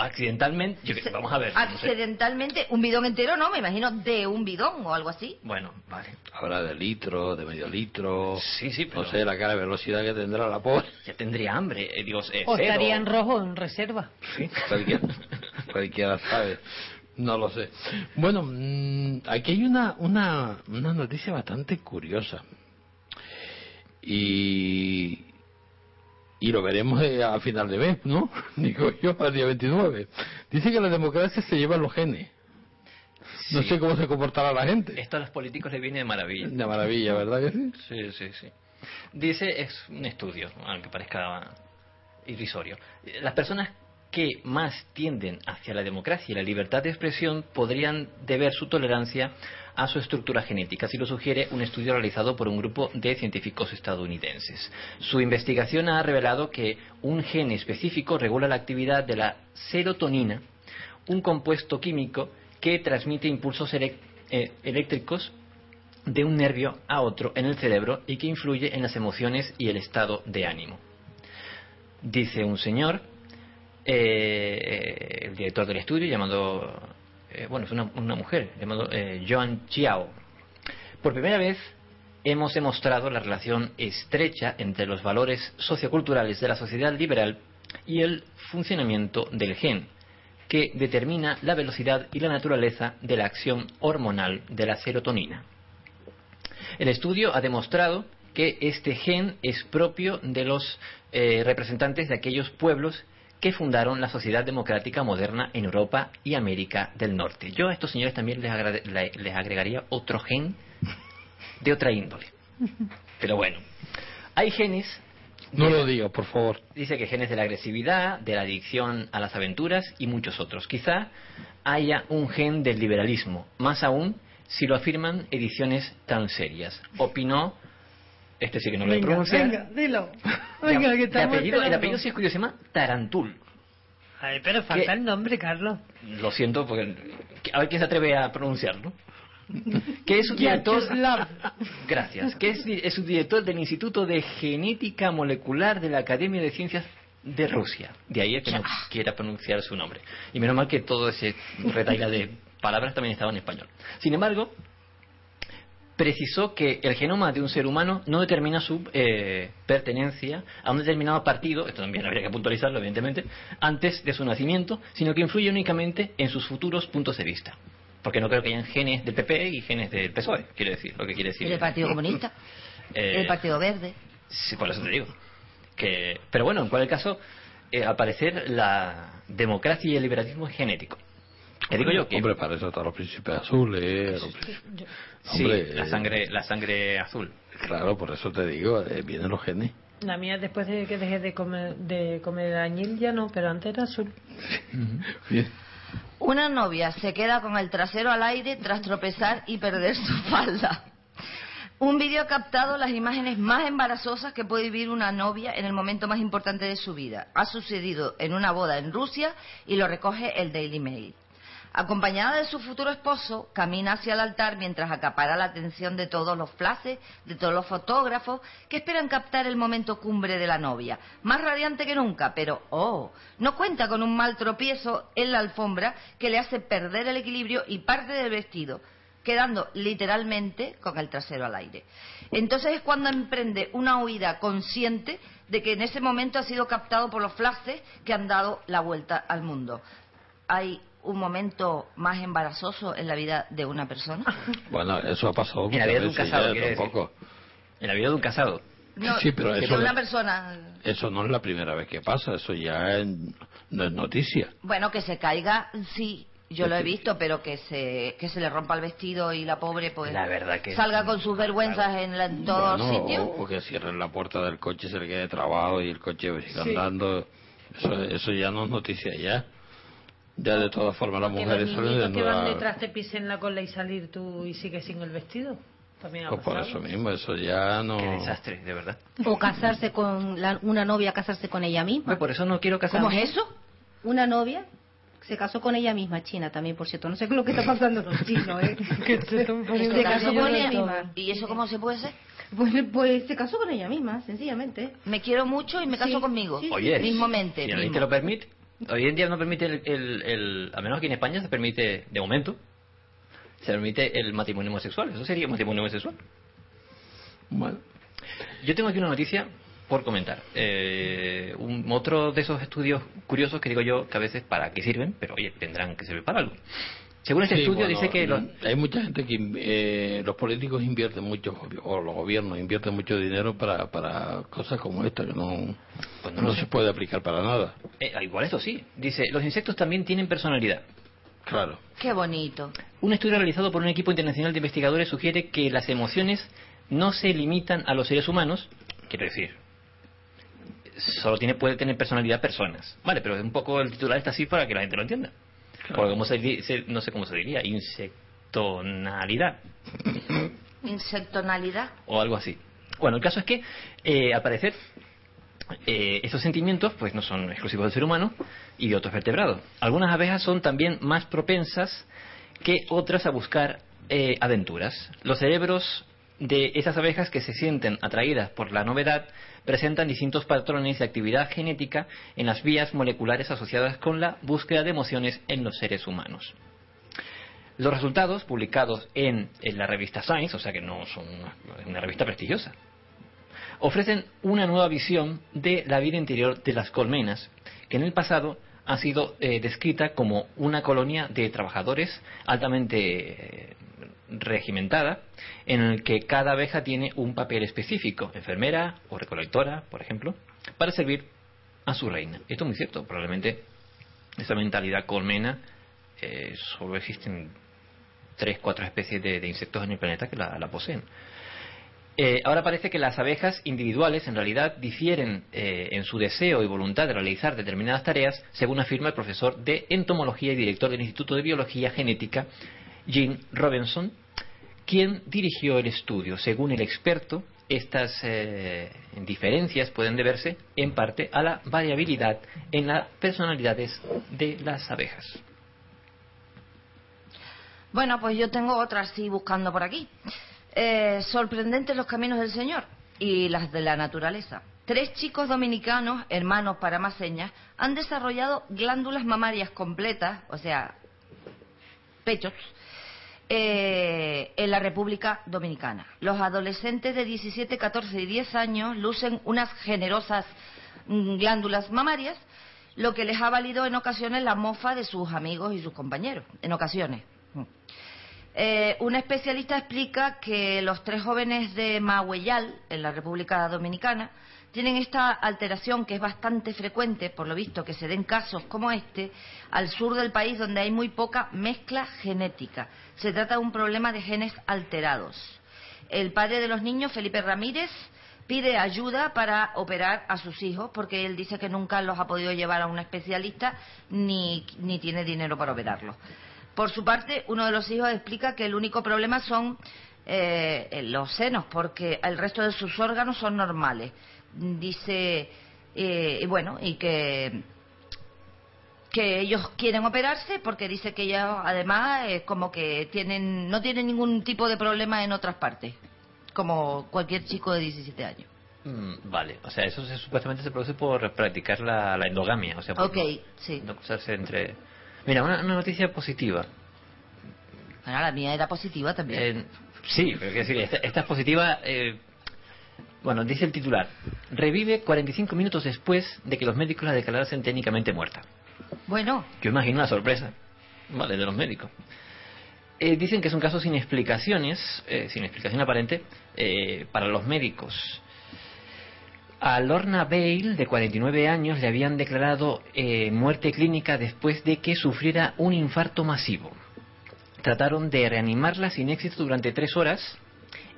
Accidentalmente, yo vamos a ver. no sé. Accidentalmente, un bidón entero, no, me imagino de un bidón o algo así. Bueno, vale. Habrá de litro, de medio litro. Sí, sí, pero No sé la cara de velocidad que tendrá la pobre. ya tendría hambre. eh, digo, eh, O cero. estaría en rojo en reserva. Sí. Cualquiera, <laughs> cualquiera sabe. No lo sé. Bueno, mm, aquí hay una, una, una noticia bastante curiosa. Y, y lo veremos eh, a final de mes, ¿no? <laughs> Digo yo, al día 29. Dice que la democracia se lleva en los genes. No sé cómo se comportará la gente. Esto a los políticos les viene de maravilla. De maravilla, ¿verdad que sí? Sí, sí, sí. Dice, es un estudio, aunque parezca irrisorio. Las personas que más tienden hacia la democracia y la libertad de expresión podrían deber su tolerancia a su estructura genética, así lo sugiere un estudio realizado por un grupo de científicos estadounidenses. Su investigación ha revelado que un gen específico regula la actividad de la serotonina, un compuesto químico que transmite impulsos eh, eléctricos de un nervio a otro en el cerebro y que influye en las emociones y el estado de ánimo. Dice un señor, eh, el director del estudio, llamado, eh, bueno, es una, mujer, llamado eh, Joan Chiao. Por primera vez hemos demostrado la relación estrecha entre los valores socioculturales de la sociedad liberal y el funcionamiento del gen, que determina la velocidad y la naturaleza de la acción hormonal de la serotonina. El estudio ha demostrado que este gen es propio de los eh, representantes de aquellos pueblos que fundaron la sociedad democrática moderna en Europa y América del Norte. Yo a estos señores también les, agrade- les agregaría otro gen de otra índole. Pero bueno, hay genes No lo diga, por favor. Dice que genes de la agresividad, de la adicción a las aventuras y muchos otros. Quizá haya un gen del liberalismo, más aún si lo afirman ediciones tan serias. Opinó, este sí que no lo he pronunciado. venga, dilo. <laughs> Venga, que de estamos apellido, el apellido sí es curioso, se llama Tarantul. Ay, pero falta ¿Qué? el nombre, Carlos. Lo siento, porque a ver quién se atreve a pronunciarlo. <laughs> Que es su director. <laughs> Gracias. Que es, es su director del Instituto de Genética Molecular de la Academia de Ciencias de Rusia. De ahí es que no quiera pronunciar su nombre. Y menos mal que todo ese retaila de palabras también estaba en español. Sin embargo, precisó que el genoma de un ser humano no determina su eh, pertenencia a un determinado partido, esto también habría que puntualizarlo evidentemente, antes de su nacimiento, sino que influye únicamente en sus futuros puntos de vista. Porque no creo que hayan genes del PP y genes del PSOE, quiero decir, lo que quiere decir. ¿Y del Partido Comunista? <laughs> Eh, ¿El Partido Verde? Sí, por eso te digo. Que, pero bueno, en cualquier caso, eh, al parecer la, democracia y el liberalismo genético. Te digo yo que Hombre, para eso están los príncipes azules. los príncipes- sí, Hombre, la eh, sangre, la sangre azul. Claro, por eso te digo, eh, vienen los genes. La mía después de que dejé de comer, de comer añil ya no, pero antes era azul. <laughs> Una novia se queda con el trasero al aire tras tropezar y perder su <laughs> falda. Un vídeo ha captado las imágenes más embarazosas que puede vivir una novia en el momento más importante de su vida. Ha sucedido en una boda en Rusia y lo recoge el Daily Mail. Acompañada de su futuro esposo, camina hacia el altar mientras acapara la atención de todos los flashes, de todos los fotógrafos que esperan captar el momento cumbre de la novia. Más radiante que nunca, pero, oh, no cuenta con un mal tropiezo en la alfombra que le hace perder el equilibrio y parte del vestido, quedando literalmente con el trasero al aire. Entonces es cuando emprende una huida consciente de que en ese momento ha sido captado por los flashes que han dado la vuelta al mundo. Hay un momento más embarazoso en la vida de una persona. <laughs> Bueno, eso ha pasado En la vida de un casado, tampoco. En la vida de un casado. No, Sí, pero de eso- una persona, Eso no es la primera vez que pasa, eso ya es- no es noticia. bueno, que se caiga, sí, yo lo he visto, pero que se que se le rompa el vestido y la pobre pues La verdad que- salga con sus vergüenzas en, la- en todos Bueno, sitios. o, o que cierren la puerta del coche, se le quede trabado y el coche siga Sí. andando. Eso, eso ya no es noticia ya. Ya de todas formas las mujeres suelen niñitos que van desnudar. detrás te pisen la cola y salir tú y sigues sin el vestido. También ha Pues por eso mismo, eso ya no... Qué desastre, de verdad. O casarse con la- una novia, casarse con ella misma. Pues por eso no quiero casarme. ¿Cómo es eso? Una novia se casó con ella misma, China también, por cierto. No sé qué es lo que está pasando los chinos, ¿eh? <laughs> Que se casó con ella misma. ¿Y eso cómo se puede hacer? Pues, pues se casó con ella misma, sencillamente. Me quiero mucho y me caso Sí, conmigo. sí, Oye, mismamente. ley mismo. te lo permite. Hoy en día no permite el, el, el- a menos aquí en España se permite, de momento, se permite el matrimonio homosexual. Eso sería matrimonio homosexual. Bueno, Yo tengo aquí una noticia por comentar. Eh, un, otro de esos estudios curiosos que digo yo que a veces para qué sirven, pero oye, tendrán que servir para algo. Según este sí, estudio bueno, dice que los, hay mucha gente que eh, los políticos invierten mucho, o los gobiernos invierten mucho dinero para, para cosas como esta, que no, Pues no no se puede aplicar para nada. eh, igual eso sí, dice, los insectos también tienen personalidad. Claro. Qué bonito. Un estudio realizado por un equipo internacional de investigadores sugiere que las emociones no se limitan a los seres humanos, quiero decir, solo tiene, puede tener personalidad personas. Vale, pero un poco el titular está así para que la gente lo entienda. Porque como se, di- se- no sé cómo se diría, insectonalidad Insectonalidad. o algo así. Bueno, el caso es que, eh, al parecer, eh, esos sentimientos pues no son exclusivos del ser humano y de otros vertebrados. Algunas abejas son también más propensas que otras a buscar eh, aventuras. Los cerebros de esas abejas que se sienten atraídas por la novedad presentan distintos patrones de actividad genética en las vías moleculares asociadas con la búsqueda de emociones en los seres humanos. Los resultados, publicados en, la revista Science, o sea que no son una revista prestigiosa, ofrecen una nueva visión de la vida interior de las colmenas, que en el pasado ha sido eh, descrita como una colonia de trabajadores altamente eh, regimentada, en el que cada abeja tiene un papel específico, enfermera o recolectora, por ejemplo, para servir a su reina. Esto es muy cierto, probablemente esa mentalidad colmena eh, solo existen tres, cuatro especies de, insectos en el planeta que la, la poseen. Eh, ahora parece que las abejas individuales en realidad difieren eh, en su deseo y voluntad de realizar determinadas tareas, según afirma el profesor de entomología y director del Instituto de Biología Genética, Jim Robinson, quien dirigió el estudio. Según el experto, estas eh, diferencias pueden deberse en parte a la variabilidad en las personalidades de las abejas. Bueno, pues yo tengo otra así buscando por aquí. Eh, sorprendentes los caminos del Señor y las de la naturaleza. Tres chicos dominicanos, hermanos para más señas, han desarrollado glándulas mamarias completas, o sea, pechos, eh, en la República Dominicana. Los adolescentes de 17, 14 y 10 años lucen unas generosas mm, glándulas mamarias, lo que les ha valido en ocasiones la mofa de sus amigos y sus compañeros, en ocasiones. Mm. Eh, un especialista explica que los tres jóvenes de Mahueyal, en la República Dominicana, tienen esta alteración que es bastante frecuente, por lo visto, que se den casos como este, al sur del país donde hay muy poca mezcla genética. Se trata de un problema de genes alterados. El padre de los niños, Felipe Ramírez, pide ayuda para operar a sus hijos porque él dice que nunca los ha podido llevar a un especialista ni, ni tiene dinero para operarlos. Por su parte, uno de los hijos explica que el único problema son eh, los senos porque el resto de sus órganos son normales. Dice, eh, y bueno, y que que ellos quieren operarse porque dice que ellos además eh, como que tienen no tienen ningún tipo de problema en otras partes como cualquier chico de 17 años. Mm, vale, o sea, eso se, supuestamente se produce por practicar la, la endogamia, o sea, por Ok, no, sí. no cruzarse entre... Mira, una, una noticia positiva. Bueno, la mía era positiva también. Eh, sí, pero decir, esta, esta es positiva... eh, bueno, dice el titular. Revive 45 minutos después de que los médicos la declarasen técnicamente muerta. Bueno, Yo imagino la sorpresa, vale, de los médicos. Eh, dicen que es un caso sin explicaciones, eh, sin explicación aparente, eh, para los médicos. A Lorna Bale, de 49 años, le habían declarado eh, muerte clínica después de que sufriera un infarto masivo. Trataron de reanimarla sin éxito durante tres horas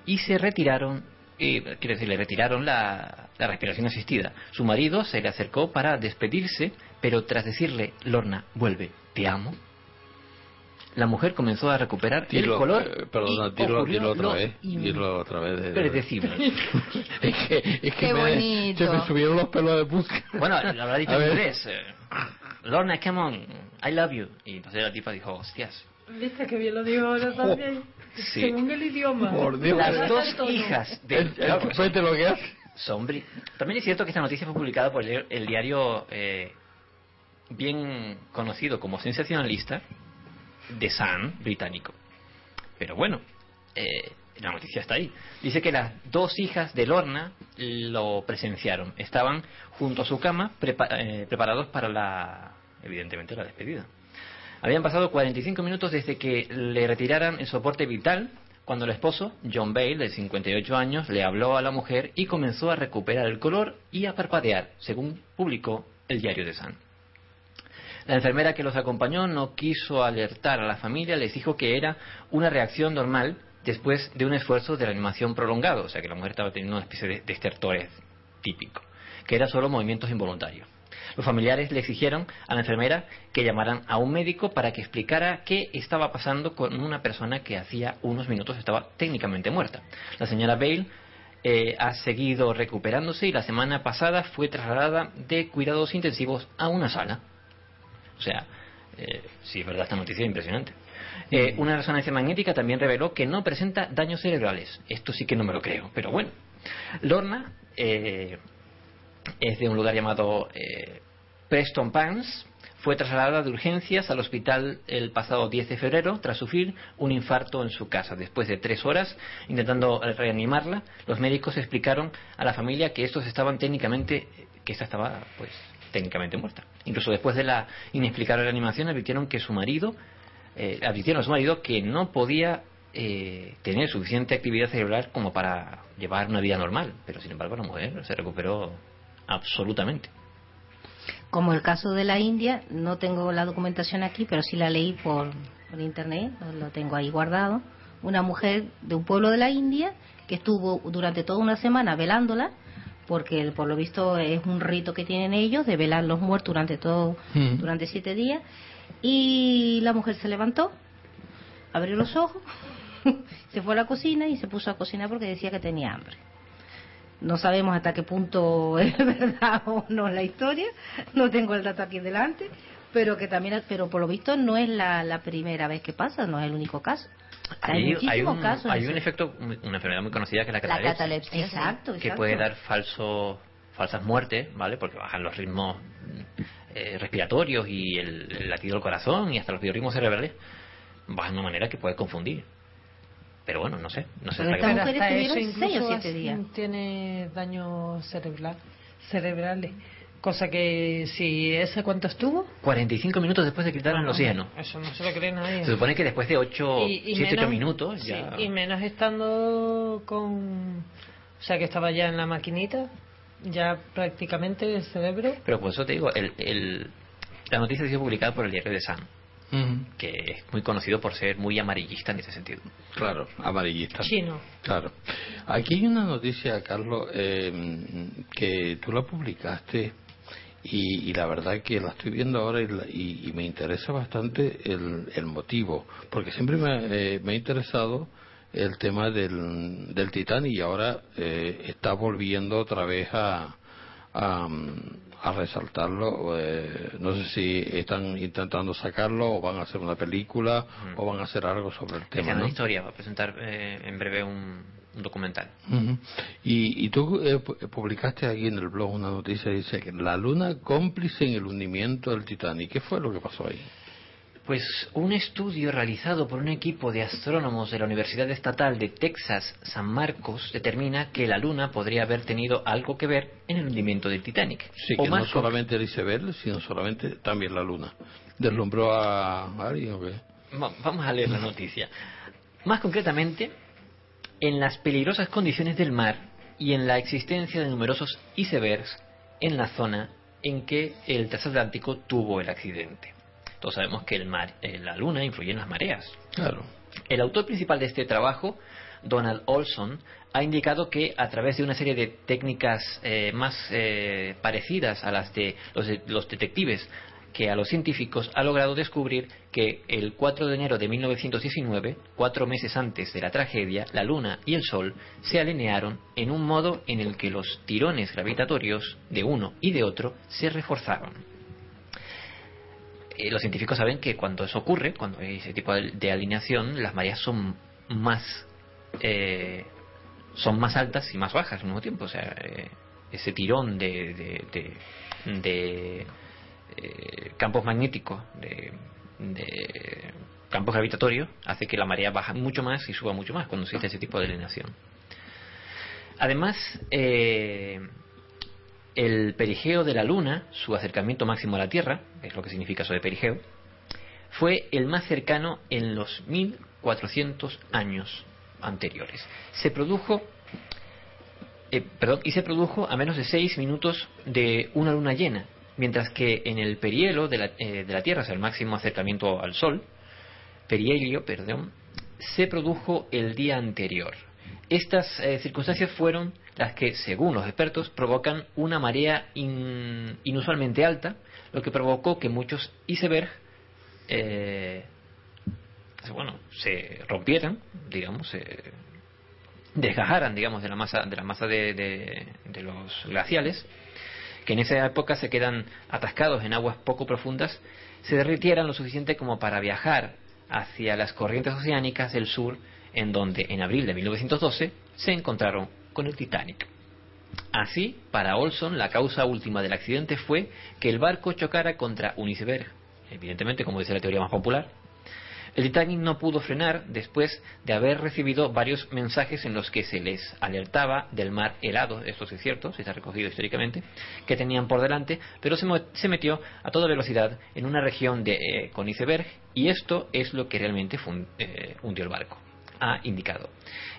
y se retiraron, quiero decir, le retiraron la, la respiración asistida. Su marido se le acercó para despedirse, pero tras decirle, Lorna, vuelve, te amo, la mujer comenzó a recuperar Dilo, el color. eh, perdona, y dilo, ocurrió dilo otra lo vez. Dilo otra vez. de- impredecible. <laughs> es que, es que Qué me, bonito. se me subieron los pelos de punta. Bueno, lo habrá dicho en inglés. eh, Lorna, come on, I love you. Y entonces la tipa dijo, hostias. ¿Viste que bien lo digo ahora también? Sí. Según el idioma. Por Dios. Las dos hijas de... El, el chupete lo que hace. Son bri- También es cierto que esta noticia fue publicada por el, el diario eh, bien conocido como sensacionalista The Sun británico. Pero bueno, eh, la noticia está ahí. Dice que las dos hijas de Lorna lo presenciaron. Estaban junto a su cama prepa- eh, preparados para la, evidentemente, la despedida. Habían pasado 45 minutos desde que le retiraran el soporte vital cuando el esposo, John Bale, de 58 años, le habló a la mujer y comenzó a recuperar el color y a parpadear, según publicó el diario The Sun. La enfermera que los acompañó no quiso alertar a la familia, les dijo que era una reacción normal después de un esfuerzo de reanimación prolongado, o sea que la mujer estaba teniendo una especie de, de estertores típico, que era solo movimientos involuntarios. Los familiares le exigieron a la enfermera que llamaran a un médico para que explicara qué estaba pasando con una persona que hacía unos minutos estaba técnicamente muerta. La señora Bale eh, ha seguido recuperándose y la semana pasada fue trasladada de cuidados intensivos a una sala. O sea, eh, sí, es verdad, esta noticia es impresionante. Eh, una resonancia magnética también reveló que no presenta daños cerebrales. Esto sí que no me lo creo, pero bueno. Lorna eh, es de un lugar llamado eh, Preston Pans. Fue trasladada de urgencias al hospital el pasado 10 de febrero tras sufrir un infarto en su casa. Después de tres horas intentando reanimarla, los médicos explicaron a la familia que estos estaban técnicamente, que esta estaba pues técnicamente muerta. Incluso después de la inexplicable reanimación advirtieron que su marido, eh, advirtieron a su marido que no podía eh, tener suficiente actividad cerebral como para llevar una vida normal. Pero sin embargo la mujer se recuperó absolutamente. Como el caso de la India, no tengo la documentación aquí, pero sí la leí por, por internet, lo tengo ahí guardado. Una mujer de un pueblo de la India que estuvo durante toda una semana velándola, porque por lo visto es un rito que tienen ellos de velar los muertos durante todo, Mm. durante siete días. Y la mujer se levantó, abrió los ojos, <laughs> se fue a la cocina y se puso a cocinar porque decía que tenía hambre. No sabemos hasta qué punto <laughs> es verdad o no la historia, no tengo el dato aquí delante, pero que también, pero por lo visto no es la, la primera vez que pasa, no es el único caso. Hay, un, casos. hay un efecto, una enfermedad muy conocida que es la la catalepsia, catalepsia. sí. Exacto, que puede dar falso, falsas muertes, ¿vale? Porque bajan los ritmos eh, respiratorios y el, el latido del corazón y hasta los biorritmos cerebrales bajan de una manera que puede confundir. Pero bueno, no sé, no sé Pero hasta qué esta punto- mujer Hasta eso estuvieron seis o incluso siete así días. tiene daño cerebral, cerebrales. Cosa que si ese cuánto estuvo, 45 minutos después de quitar el oxígeno. eso no se lo cree nadie. Se supone que después de 8, Y- y 7, 8 menos- minutos sí, ya... y menos estando con. O sea, que estaba ya en la maquinita. ya prácticamente el cerebro. Pero por eso te digo, el, el, la noticia ha sido publicada por el diario de Sun, que es muy conocido por ser muy amarillista en ese sentido. Claro, amarillista. Chino. Claro. Aquí hay una noticia, Carlos, eh, que tú la publicaste y, y la verdad que la estoy viendo ahora y, y- y me interesa bastante el, el motivo, porque siempre me, eh, me ha interesado el tema del, del Titán y ahora eh, está volviendo otra vez a, a, a resaltarlo. eh, no sé si están intentando sacarlo o van a hacer una película o van a hacer algo sobre el tema. sea una ¿no? historia, va a presentar eh, en breve un, un documental. Ujú. y, y tú eh, pu- publicaste aquí en el blog una noticia que dice que la luna cómplice en el hundimiento del Titanic. ¿Qué fue lo que pasó ahí? Pues un estudio realizado por un equipo de astrónomos de la Universidad Estatal de Texas San Marcos determina que la Luna podría haber tenido algo que ver en el hundimiento del Titanic. Sí, o que no solamente el iceberg, sino solamente también la luna. ¿Deslumbró a alguien o qué? Va- Vamos a leer la noticia. Más concretamente, en las peligrosas condiciones del mar y en la existencia de numerosos icebergs en la zona en que el transatlántico tuvo el accidente. Todos sabemos que el mar, eh, la luna influye en las mareas. Claro. El autor principal de este trabajo, Donald Olson, ha indicado que a través de una serie de técnicas eh, más eh, parecidas a las de los, de- los detectives que a los científicos ha logrado descubrir que el 4 de enero de 1919, cuatro meses antes de la tragedia, la Luna y el Sol se alinearon en un modo en el que los tirones gravitatorios de uno y de otro se reforzaron. Eh, los científicos saben que cuando eso ocurre, cuando hay ese tipo de, alineación, las mareas son más eh, son más altas y más bajas al mismo tiempo. O sea, eh, ese tirón de, de- de, eh, campos magnéticos, de, de campos gravitatorios, hace que la marea baja mucho más y suba mucho más cuando existe ese tipo de alineación. Además, eh, el perigeo de la Luna, su acercamiento máximo a la Tierra, es lo que significa eso de perigeo, fue el más cercano en los 1400 años anteriores. Se produjo, eh, perdón, y se produjo a menos de 6 minutos de una luna llena, mientras que en el perihelio de la, eh, de la Tierra, o sea, el máximo acercamiento al Sol, perihelio, perdón, se produjo el día anterior. Estas eh, circunstancias fueron las que, según los expertos, provocan una marea in- inusualmente alta, lo que provocó que muchos icebergs eh, bueno, se rompieran, digamos, se desgajaran, digamos, de la masa, de la masa de, de- de los glaciales, que en esa época se quedan atascados en aguas poco profundas, se derritieran lo suficiente como para viajar hacia las corrientes oceánicas del sur, en donde en abril de 1912 se encontraron con el Titanic. Así, para Olson, la causa última del accidente fue que el barco chocara contra un iceberg, evidentemente, como dice la teoría más popular. El Titanic no pudo frenar después de haber recibido varios mensajes en los que se les alertaba del mar helado, esto sí es cierto, se está recogido históricamente, que tenían por delante, pero se, metió a toda velocidad en una región de, eh, con iceberg y esto es lo que realmente eh, hundió el barco ha indicado.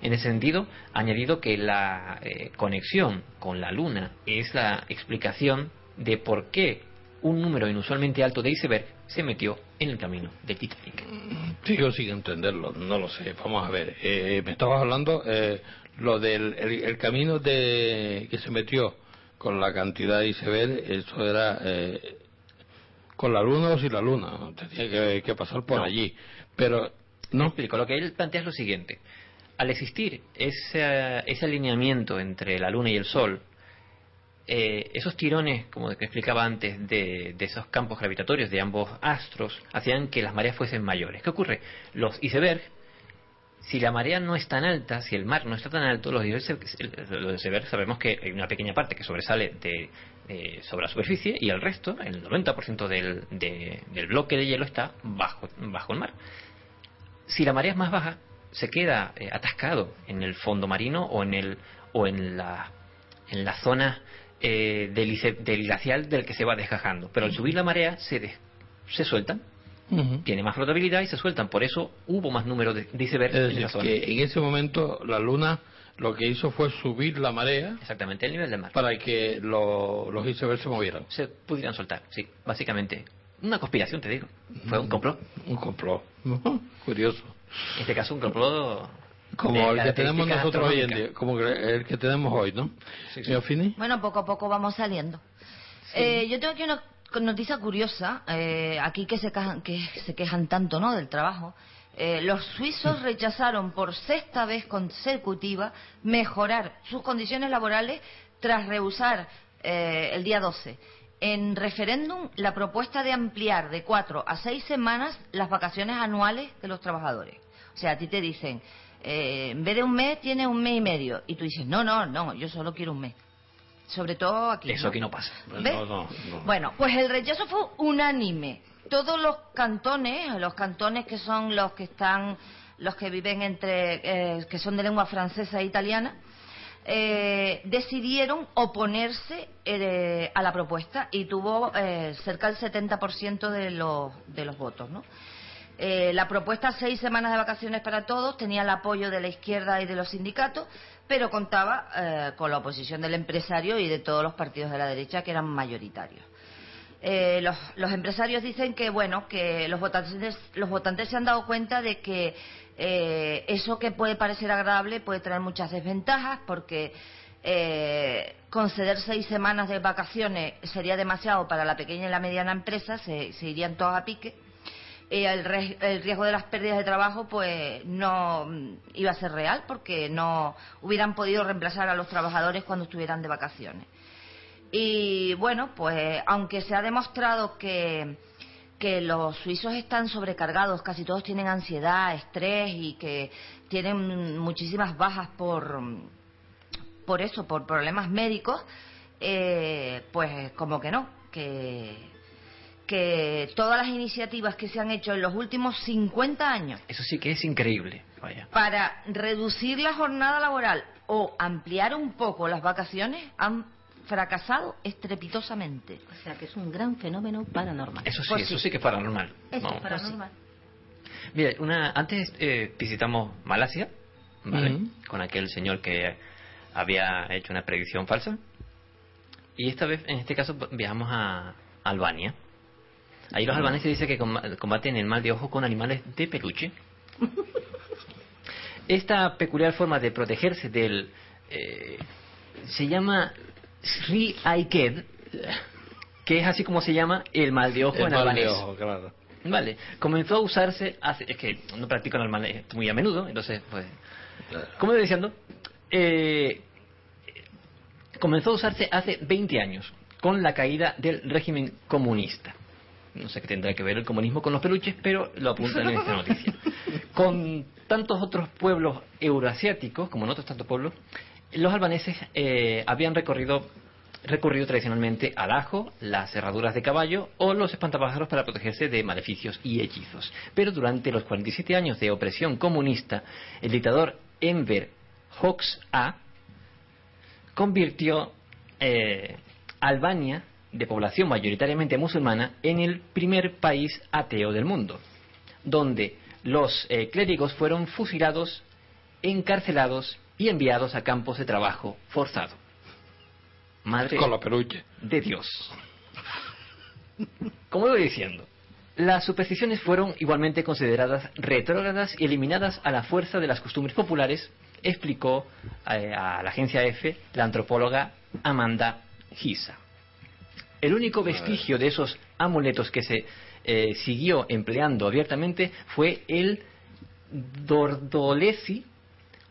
En ese sentido, ha añadido que la eh, conexión con la Luna es la explicación de por qué un número inusualmente alto de iceberg se metió en el camino del Titanic. Sigo sin entenderlo, no lo sé. Vamos a ver, eh, me estabas hablando eh, lo del el, el camino de que se metió con la cantidad de iceberg, eso era eh, con la luna o sin la luna, tenía que, que pasar por No. allí. Pero No explico. Lo que él plantea es lo siguiente. Al existir ese, ese alineamiento entre la Luna y el Sol, eh, esos tirones, como que explicaba antes, de, esos campos gravitatorios de ambos astros, hacían que las mareas fuesen mayores. ¿Qué ocurre? Los icebergs, si la marea no es tan alta, si el mar no está tan alto, los icebergs, sabemos que hay una pequeña parte que sobresale de, sobre la superficie y el resto, el 90% del, de- del bloque de hielo está bajo, bajo el mar si la marea es más baja, se queda eh, atascado en el fondo marino o en el o en la en la zona eh, del, del glacial del que se va desgajando. Pero al subir la marea se des- se sueltan tiene más flotabilidad y se sueltan. Por eso hubo más número de, de icebergs Es en decir, la zona. que en ese momento la luna lo que hizo fue subir la marea Exactamente, el nivel del mar. para que lo- los icebergs se movieran. Se pudieran soltar, sí, básicamente. Una conspiración, te digo. Fue un complot. Un complot. Curioso. En este caso, un complot. Como el que tenemos nosotros hoy en día, como el que tenemos hoy, ¿no? Señor Fini. Bueno, poco a poco vamos saliendo. Eh, yo tengo aquí una noticia curiosa, eh, aquí que se, quejan, que se quejan tanto ¿no? del trabajo. Eh, los suizos rechazaron por sexta vez consecutiva mejorar sus condiciones laborales tras rehusar eh, el día 12 en referéndum la propuesta de ampliar de cuatro a seis semanas las vacaciones anuales de los trabajadores. O sea, a ti te dicen, eh, en vez de un mes tienes un mes y medio. Y tú dices, no, no, no, yo solo quiero un mes. Sobre todo aquí. Eso aquí no pasa. ¿Ves? Bueno, pues el rechazo fue unánime. Todos los cantones, los cantones que son los que están, los que viven entre, eh, que son de lengua francesa e italiana, eh, decidieron oponerse eh, a la propuesta y tuvo eh, cerca del 70% de los, de los votos, ¿no? Eh, la propuesta seis semanas de vacaciones para todos tenía el apoyo de la izquierda y de los sindicatos, pero contaba eh, con la oposición del empresario y de todos los partidos de la derecha que eran mayoritarios. Eh, los, los empresarios dicen que bueno que los votantes los votantes se han dado cuenta de que eh, eso que puede parecer agradable puede traer muchas desventajas porque eh, conceder seis semanas de vacaciones sería demasiado para la pequeña y la mediana empresa se, se irían todos a pique el, riesgo de las pérdidas de trabajo pues no mm, iba a ser real porque no hubieran podido reemplazar a los trabajadores cuando estuvieran de vacaciones. Y bueno, pues aunque se ha demostrado que, que los suizos están sobrecargados, casi todos tienen ansiedad, estrés y que tienen muchísimas bajas por, por eso, por problemas médicos, eh, pues como que no, que, que todas las iniciativas que se han hecho en los últimos 50 años Eso sí que es increíble. Vaya. para reducir la jornada laboral o ampliar un poco las vacaciones han fracasado estrepitosamente. O sea que es un gran fenómeno paranormal. Eso sí, Pues eso sí. sí que es paranormal. Es paranormal. Mira, una, antes eh, visitamos Malasia, ¿vale? Con aquel señor que había hecho una predicción falsa. Y esta vez, en este caso, viajamos a Albania. Ahí los albaneses dicen que comba- combaten el mal de ojo con animales de peluche. <laughs> Esta peculiar forma de protegerse del... eh, se llama Sri Aiked, que es así como se llama el mal de ojo El en mal de albanés. ojo, claro. Vale, comenzó a usarse hace, es que no practico el albanés muy a menudo, entonces, pues, como iba diciendo, eh, comenzó a usarse hace 20 años, con la caída del régimen comunista. No sé qué tendrá que ver el comunismo con los peluches, pero lo apuntan en esta noticia. <laughs> Con tantos otros pueblos euroasiáticos, como en otros tantos pueblos, los albaneses eh, habían recorrido recurrido tradicionalmente al ajo, las cerraduras de caballo o los espantapájaros para protegerse de maleficios y hechizos. Pero durante los 47 años de opresión comunista, el dictador Enver Hoxha convirtió eh, Albania, de población mayoritariamente musulmana, en el primer país ateo del mundo, donde los eh, clérigos fueron fusilados, encarcelados y enviados a campos de trabajo forzado. Madre Con de Dios. Como iba diciendo, las supersticiones fueron igualmente consideradas retrógradas y eliminadas a la fuerza de las costumbres populares, explicó eh, a la agencia EFE la antropóloga Amanda Gisa. El único vestigio de esos amuletos que se eh, siguió empleando abiertamente fue el dordolesi,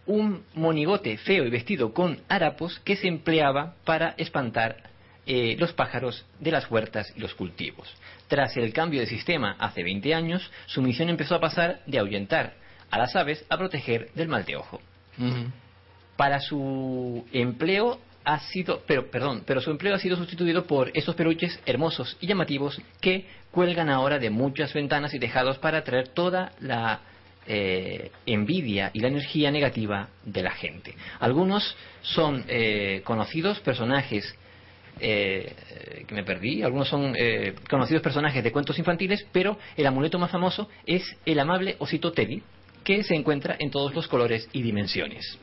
un monigote feo y vestido con harapos que se empleaba para espantar eh, los pájaros de las huertas y los cultivos. Tras el cambio de sistema hace 20 años, su misión empezó a pasar de ahuyentar a las aves a proteger del mal de ojo. Para su empleo ha sido, pero perdón, pero su empleo ha sido sustituido por estos peluches hermosos y llamativos que cuelgan ahora de muchas ventanas y tejados para atraer toda la eh, envidia y la energía negativa de la gente. Algunos son eh, conocidos personajes eh, que me perdí. Algunos son eh, conocidos personajes de cuentos infantiles, pero el amuleto más famoso es el amable osito Teddy, que se encuentra en todos los colores y dimensiones.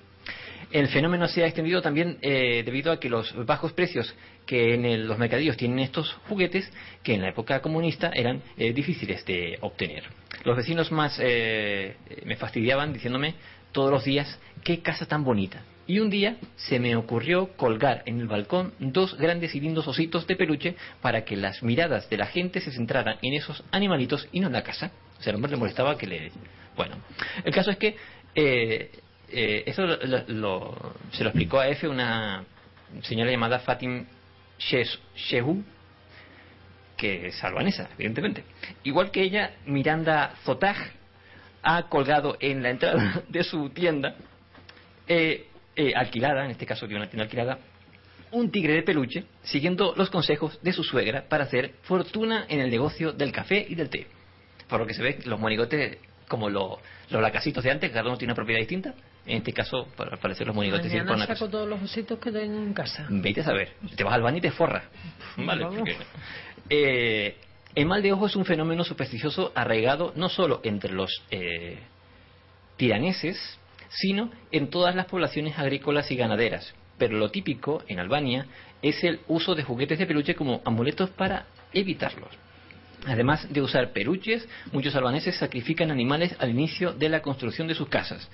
El fenómeno se ha extendido también eh, debido a que los bajos precios que en el- los mercadillos tienen estos juguetes, que en la época comunista eran eh, difíciles de obtener. Los vecinos más eh, me fastidiaban diciéndome todos los días, qué casa tan bonita. Y un día se me ocurrió colgar en el balcón dos grandes y lindos ositos de peluche para que las miradas de la gente se centraran en esos animalitos y no en la casa. O sea, al hombre le molestaba que le... Bueno, el caso es que eh, eh, eso lo- lo- se lo explicó a F una señora llamada Fatim Shehu, que es albanesa, evidentemente. Igual que ella, Miranda Zotaj ha colgado en la entrada <laughs> de su tienda, eh, eh, alquilada, en este caso de una tienda alquilada, un tigre de peluche, siguiendo los consejos de su suegra para hacer fortuna en el negocio del café y del té. Por lo que se ve, los monigotes, como lo- los lacasitos de antes, cada uno tiene una propiedad distinta. En este caso, para parecer los monigotes para Mañana una saco todos los ositos que tengo en casa. Vete a saber. Te vas al baño y te forra. Vale, porque- Eh, el mal de ojo es un fenómeno supersticioso arraigado no solo entre los eh, tiraneses, sino en todas las poblaciones agrícolas y ganaderas. Pero lo típico en Albania es el uso de juguetes de peluche como amuletos para evitarlos. Además de usar peluches, muchos albaneses sacrifican animales al inicio de la construcción de sus casas,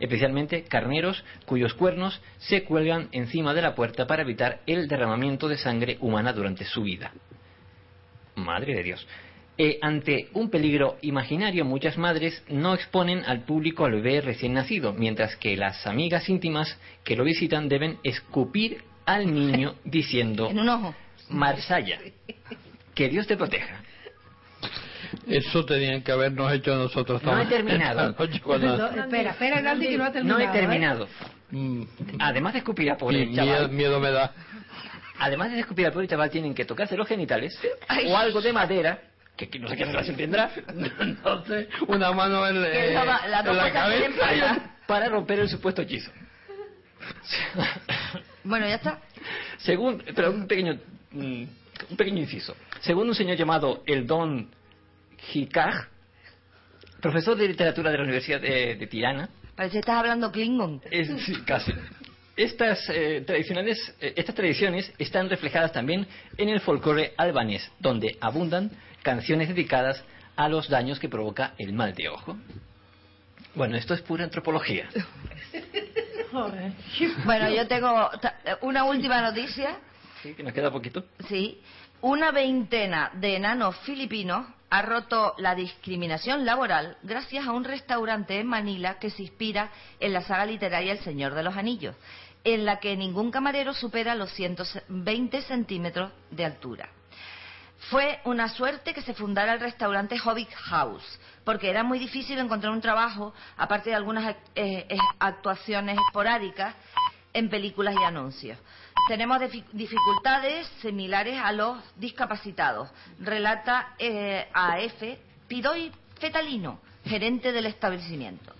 especialmente carneros cuyos cuernos se cuelgan encima de la puerta para evitar el derramamiento de sangre humana durante su vida. Madre de Dios. Eh, ante un peligro imaginario, muchas madres no exponen al público al bebé recién nacido, mientras que las amigas íntimas que lo visitan deben escupir al niño <laughs> diciendo En un ojo. Marsalla, que Dios te proteja. Eso tenían que habernos hecho nosotros No he también. terminado. <laughs> Cuando- No, espera, espera, Naldi, que no ha terminado. No he ¿eh? terminado. Además de escupir al pobre Mm, chaval, miedo, miedo me da. además de escupir al pobre chaval, tienen que tocarse los genitales o algo de madera, que, que no sé qué relación tendrá, <laughs> Entonces, una mano en, eh, la- en cabeza. patas. para romper el supuesto hechizo. Bueno, ya está. Según, pero un pequeño, mm, un pequeño inciso. Según un señor llamado el Don Hikaj, profesor de literatura de la Universidad de, de Tirana, Parece que estás hablando Klingon. es, sí, casi. Estas, eh, tradicionales, eh, estas tradiciones están reflejadas también en el folclore albanés, donde abundan canciones dedicadas a los daños que provoca el mal de ojo. Bueno, esto es pura antropología. <laughs> Bueno, yo tengo una última noticia. Sí, que nos queda poquito. Sí. Una veintena de enanos filipinos ha roto la discriminación laboral gracias a un restaurante en Manila que se inspira en la saga literaria El Señor de los Anillos, en la que ningún camarero supera los 120 centímetros de altura. Fue una suerte que se fundara el restaurante Hobbit House, porque era muy difícil encontrar un trabajo, aparte de algunas eh, eh, actuaciones esporádicas en películas y anuncios. Tenemos difi- dificultades similares a los discapacitados, relata eh, AF Pidoy Fetalino, gerente del establecimiento.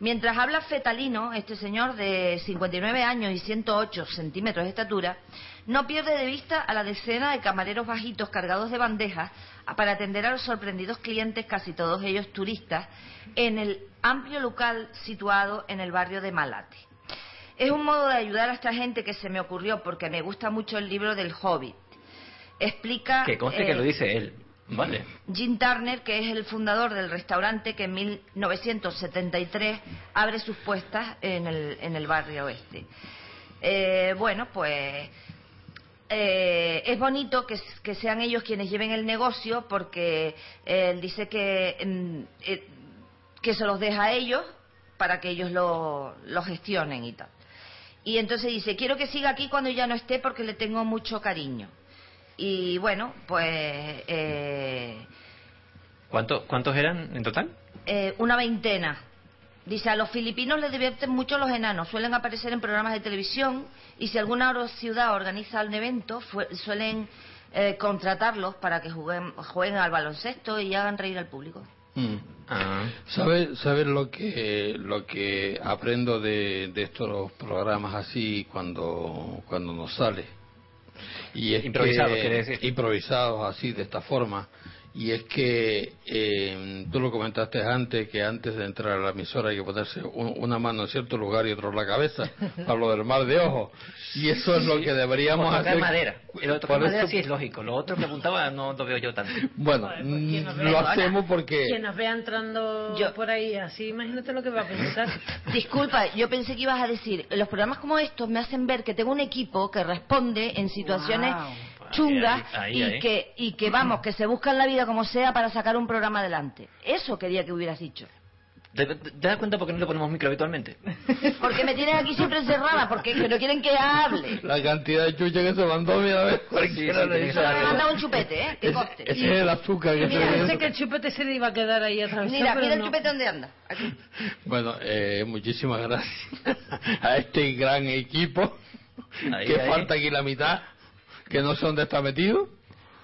Mientras habla Fetalino, este señor de 59 años y 108 centímetros de estatura, no pierde de vista a la decena de camareros bajitos cargados de bandejas para atender a los sorprendidos clientes, casi todos ellos turistas, en el amplio local situado en el barrio de Malate. Es un modo de ayudar a esta gente que se me ocurrió porque me gusta mucho el libro del Hobbit. Explica Que conste eh, que lo dice él. Vale. Jim Turner, que es el fundador del restaurante que en 1973 abre sus puestas en el, en el barrio oeste. Eh, bueno, pues eh, es bonito que, que sean ellos quienes lleven el negocio porque eh, él dice que, mm, eh, que se los deja a ellos para que ellos lo, lo gestionen y tal. Y entonces dice, quiero que siga aquí cuando ya no esté porque le tengo mucho cariño. Y bueno, pues eh, ¿Cuánto- ¿Cuántos eran en total? eh, una veintena. Dice, a los filipinos les divierten mucho los enanos, suelen aparecer en programas de televisión y si alguna ciudad organiza un evento, suelen eh, contratarlos para que jueguen, jueguen al baloncesto y hagan reír al público. Mm. Ah. ¿Sabes sabes lo que lo que aprendo de, de estos programas así cuando cuando nos sale? Y es Improvisados, que-. Improvisados así, de esta forma. Y es que eh, tú lo comentaste antes, que antes de entrar a la emisora hay que ponerse un- una mano en cierto lugar y otra en la cabeza, <laughs> para lo del mar de ojos. Y eso es lo que deberíamos tocar hacer. madera. El otro tocar madera eso- sí es lógico. Lo otro que apuntaba no lo veo yo tanto. Bueno, ¿quién nos mm, lo hacemos porque... Quien nos vea entrando por ahí así, imagínate lo que va a pensar. <laughs> Disculpa, yo pensé que ibas a decir, los programas como estos me hacen ver que tengo un equipo que responde en situaciones chungas Ahí, ahí, y ahí. que y que vamos, que se buscan la vida como sea para sacar un programa adelante. Eso quería que hubieras dicho. ¿Te, te- te das cuenta por qué no le ponemos micro habitualmente? <laughs> Porque me tienen aquí siempre encerrada, porque que no quieren que hable. La cantidad de chucha que se mandó, mira, a ver, cualquiera sí, le dice Me ser han algo. dado un chupete, ¿eh? Que coste. ese es el azúcar que Mira, se pensé que el chupete se le iba a quedar ahí atravesado. Mira, mira el no. chupete dónde anda. Aquí. <laughs> Bueno, eh, muchísimas gracias <laughs> a este gran equipo Ahí, que ahí. falta aquí la mitad, que no sé dónde está metido.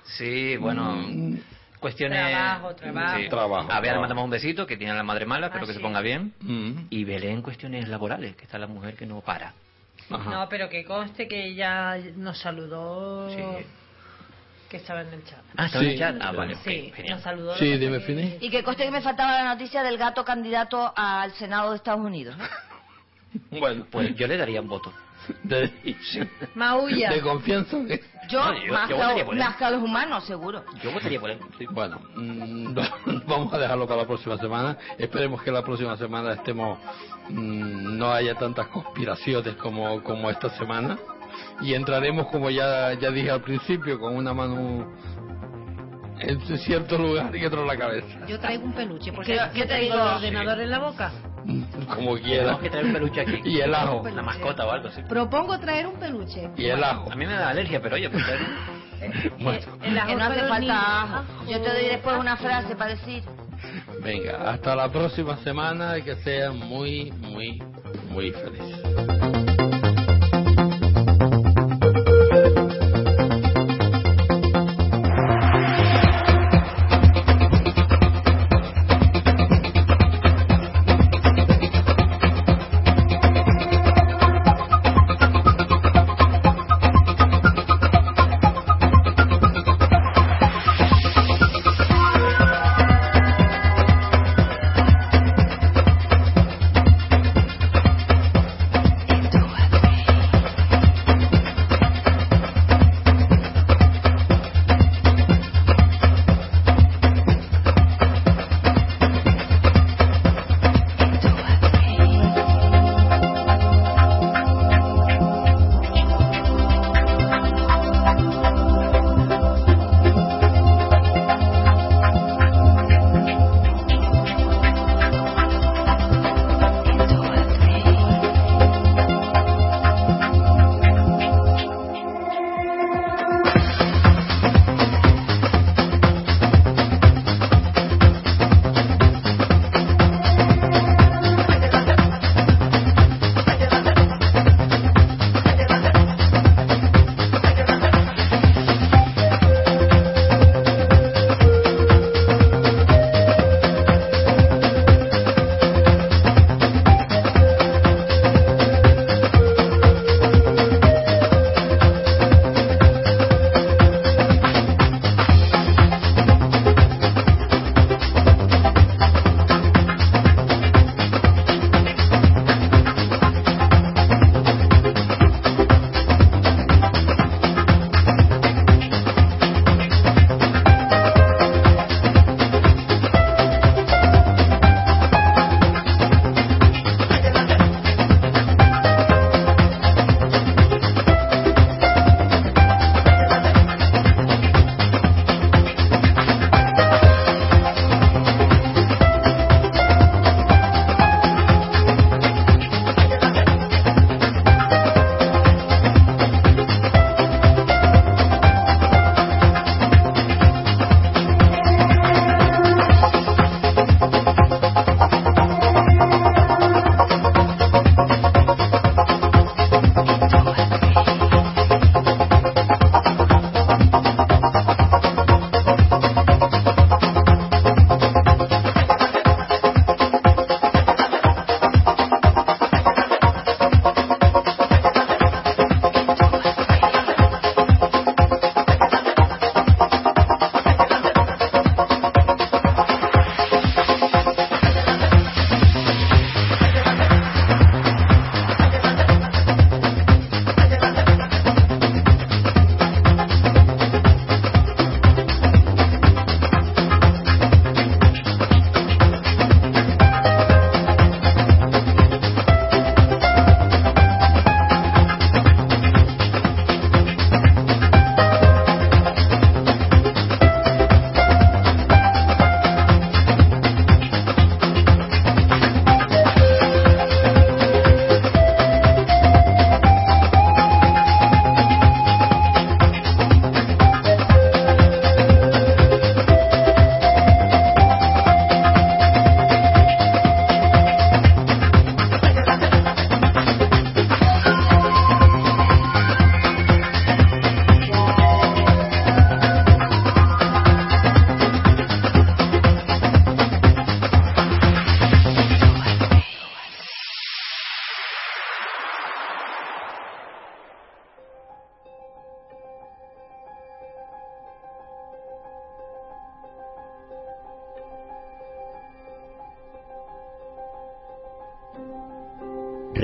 Sí, bueno. Cuestiones. Trabajo, trabajo. Sí. Trabajo, A Bea le mandamos un besito, que tiene la madre mala, espero que se ponga bien. Mm, Y Belén, cuestiones laborales, que está la mujer que no para. ajá. No, pero que conste que ella nos saludó. Sí. Que estaba en el chat. Ah, está Sí. en el chat. Ah, vale, Sí, genial. nos saludó. Sí, dime, Fini. Y que coste que me faltaba la noticia del gato candidato al Senado de Estados Unidos. <laughs> Bueno, Pues yo le daría un voto. De, Maulla. de confianza. que- Yo, No, yo- más, yo que a- votaría por él. más que a los humanos, seguro. Yo votaría por él. sí. Bueno, mm, <laughs> <laughs> vamos a dejarlo para la próxima semana. Esperemos que la próxima semana estemos, mm, no haya tantas conspiraciones como, como esta semana. Y entraremos, como ya, ya dije al principio, con una mano en cierto lugar y otra en la cabeza. Yo traigo un peluche, porque ¿Qué- yo qué te tengo digo? el ordenador en la boca. <laughs> Como quiera. Tenemos que traer un peluche aquí. Y el ajo. Una mascota o algo así. Propongo traer un peluche. Y el ajo. A mí me da alergia, pero oye, pues traer <laughs> un- Bueno, El ajo Que no hace falta ajo. Yo te doy después una frase para decir. venga, hasta la próxima semana y que sean muy, muy, muy felices.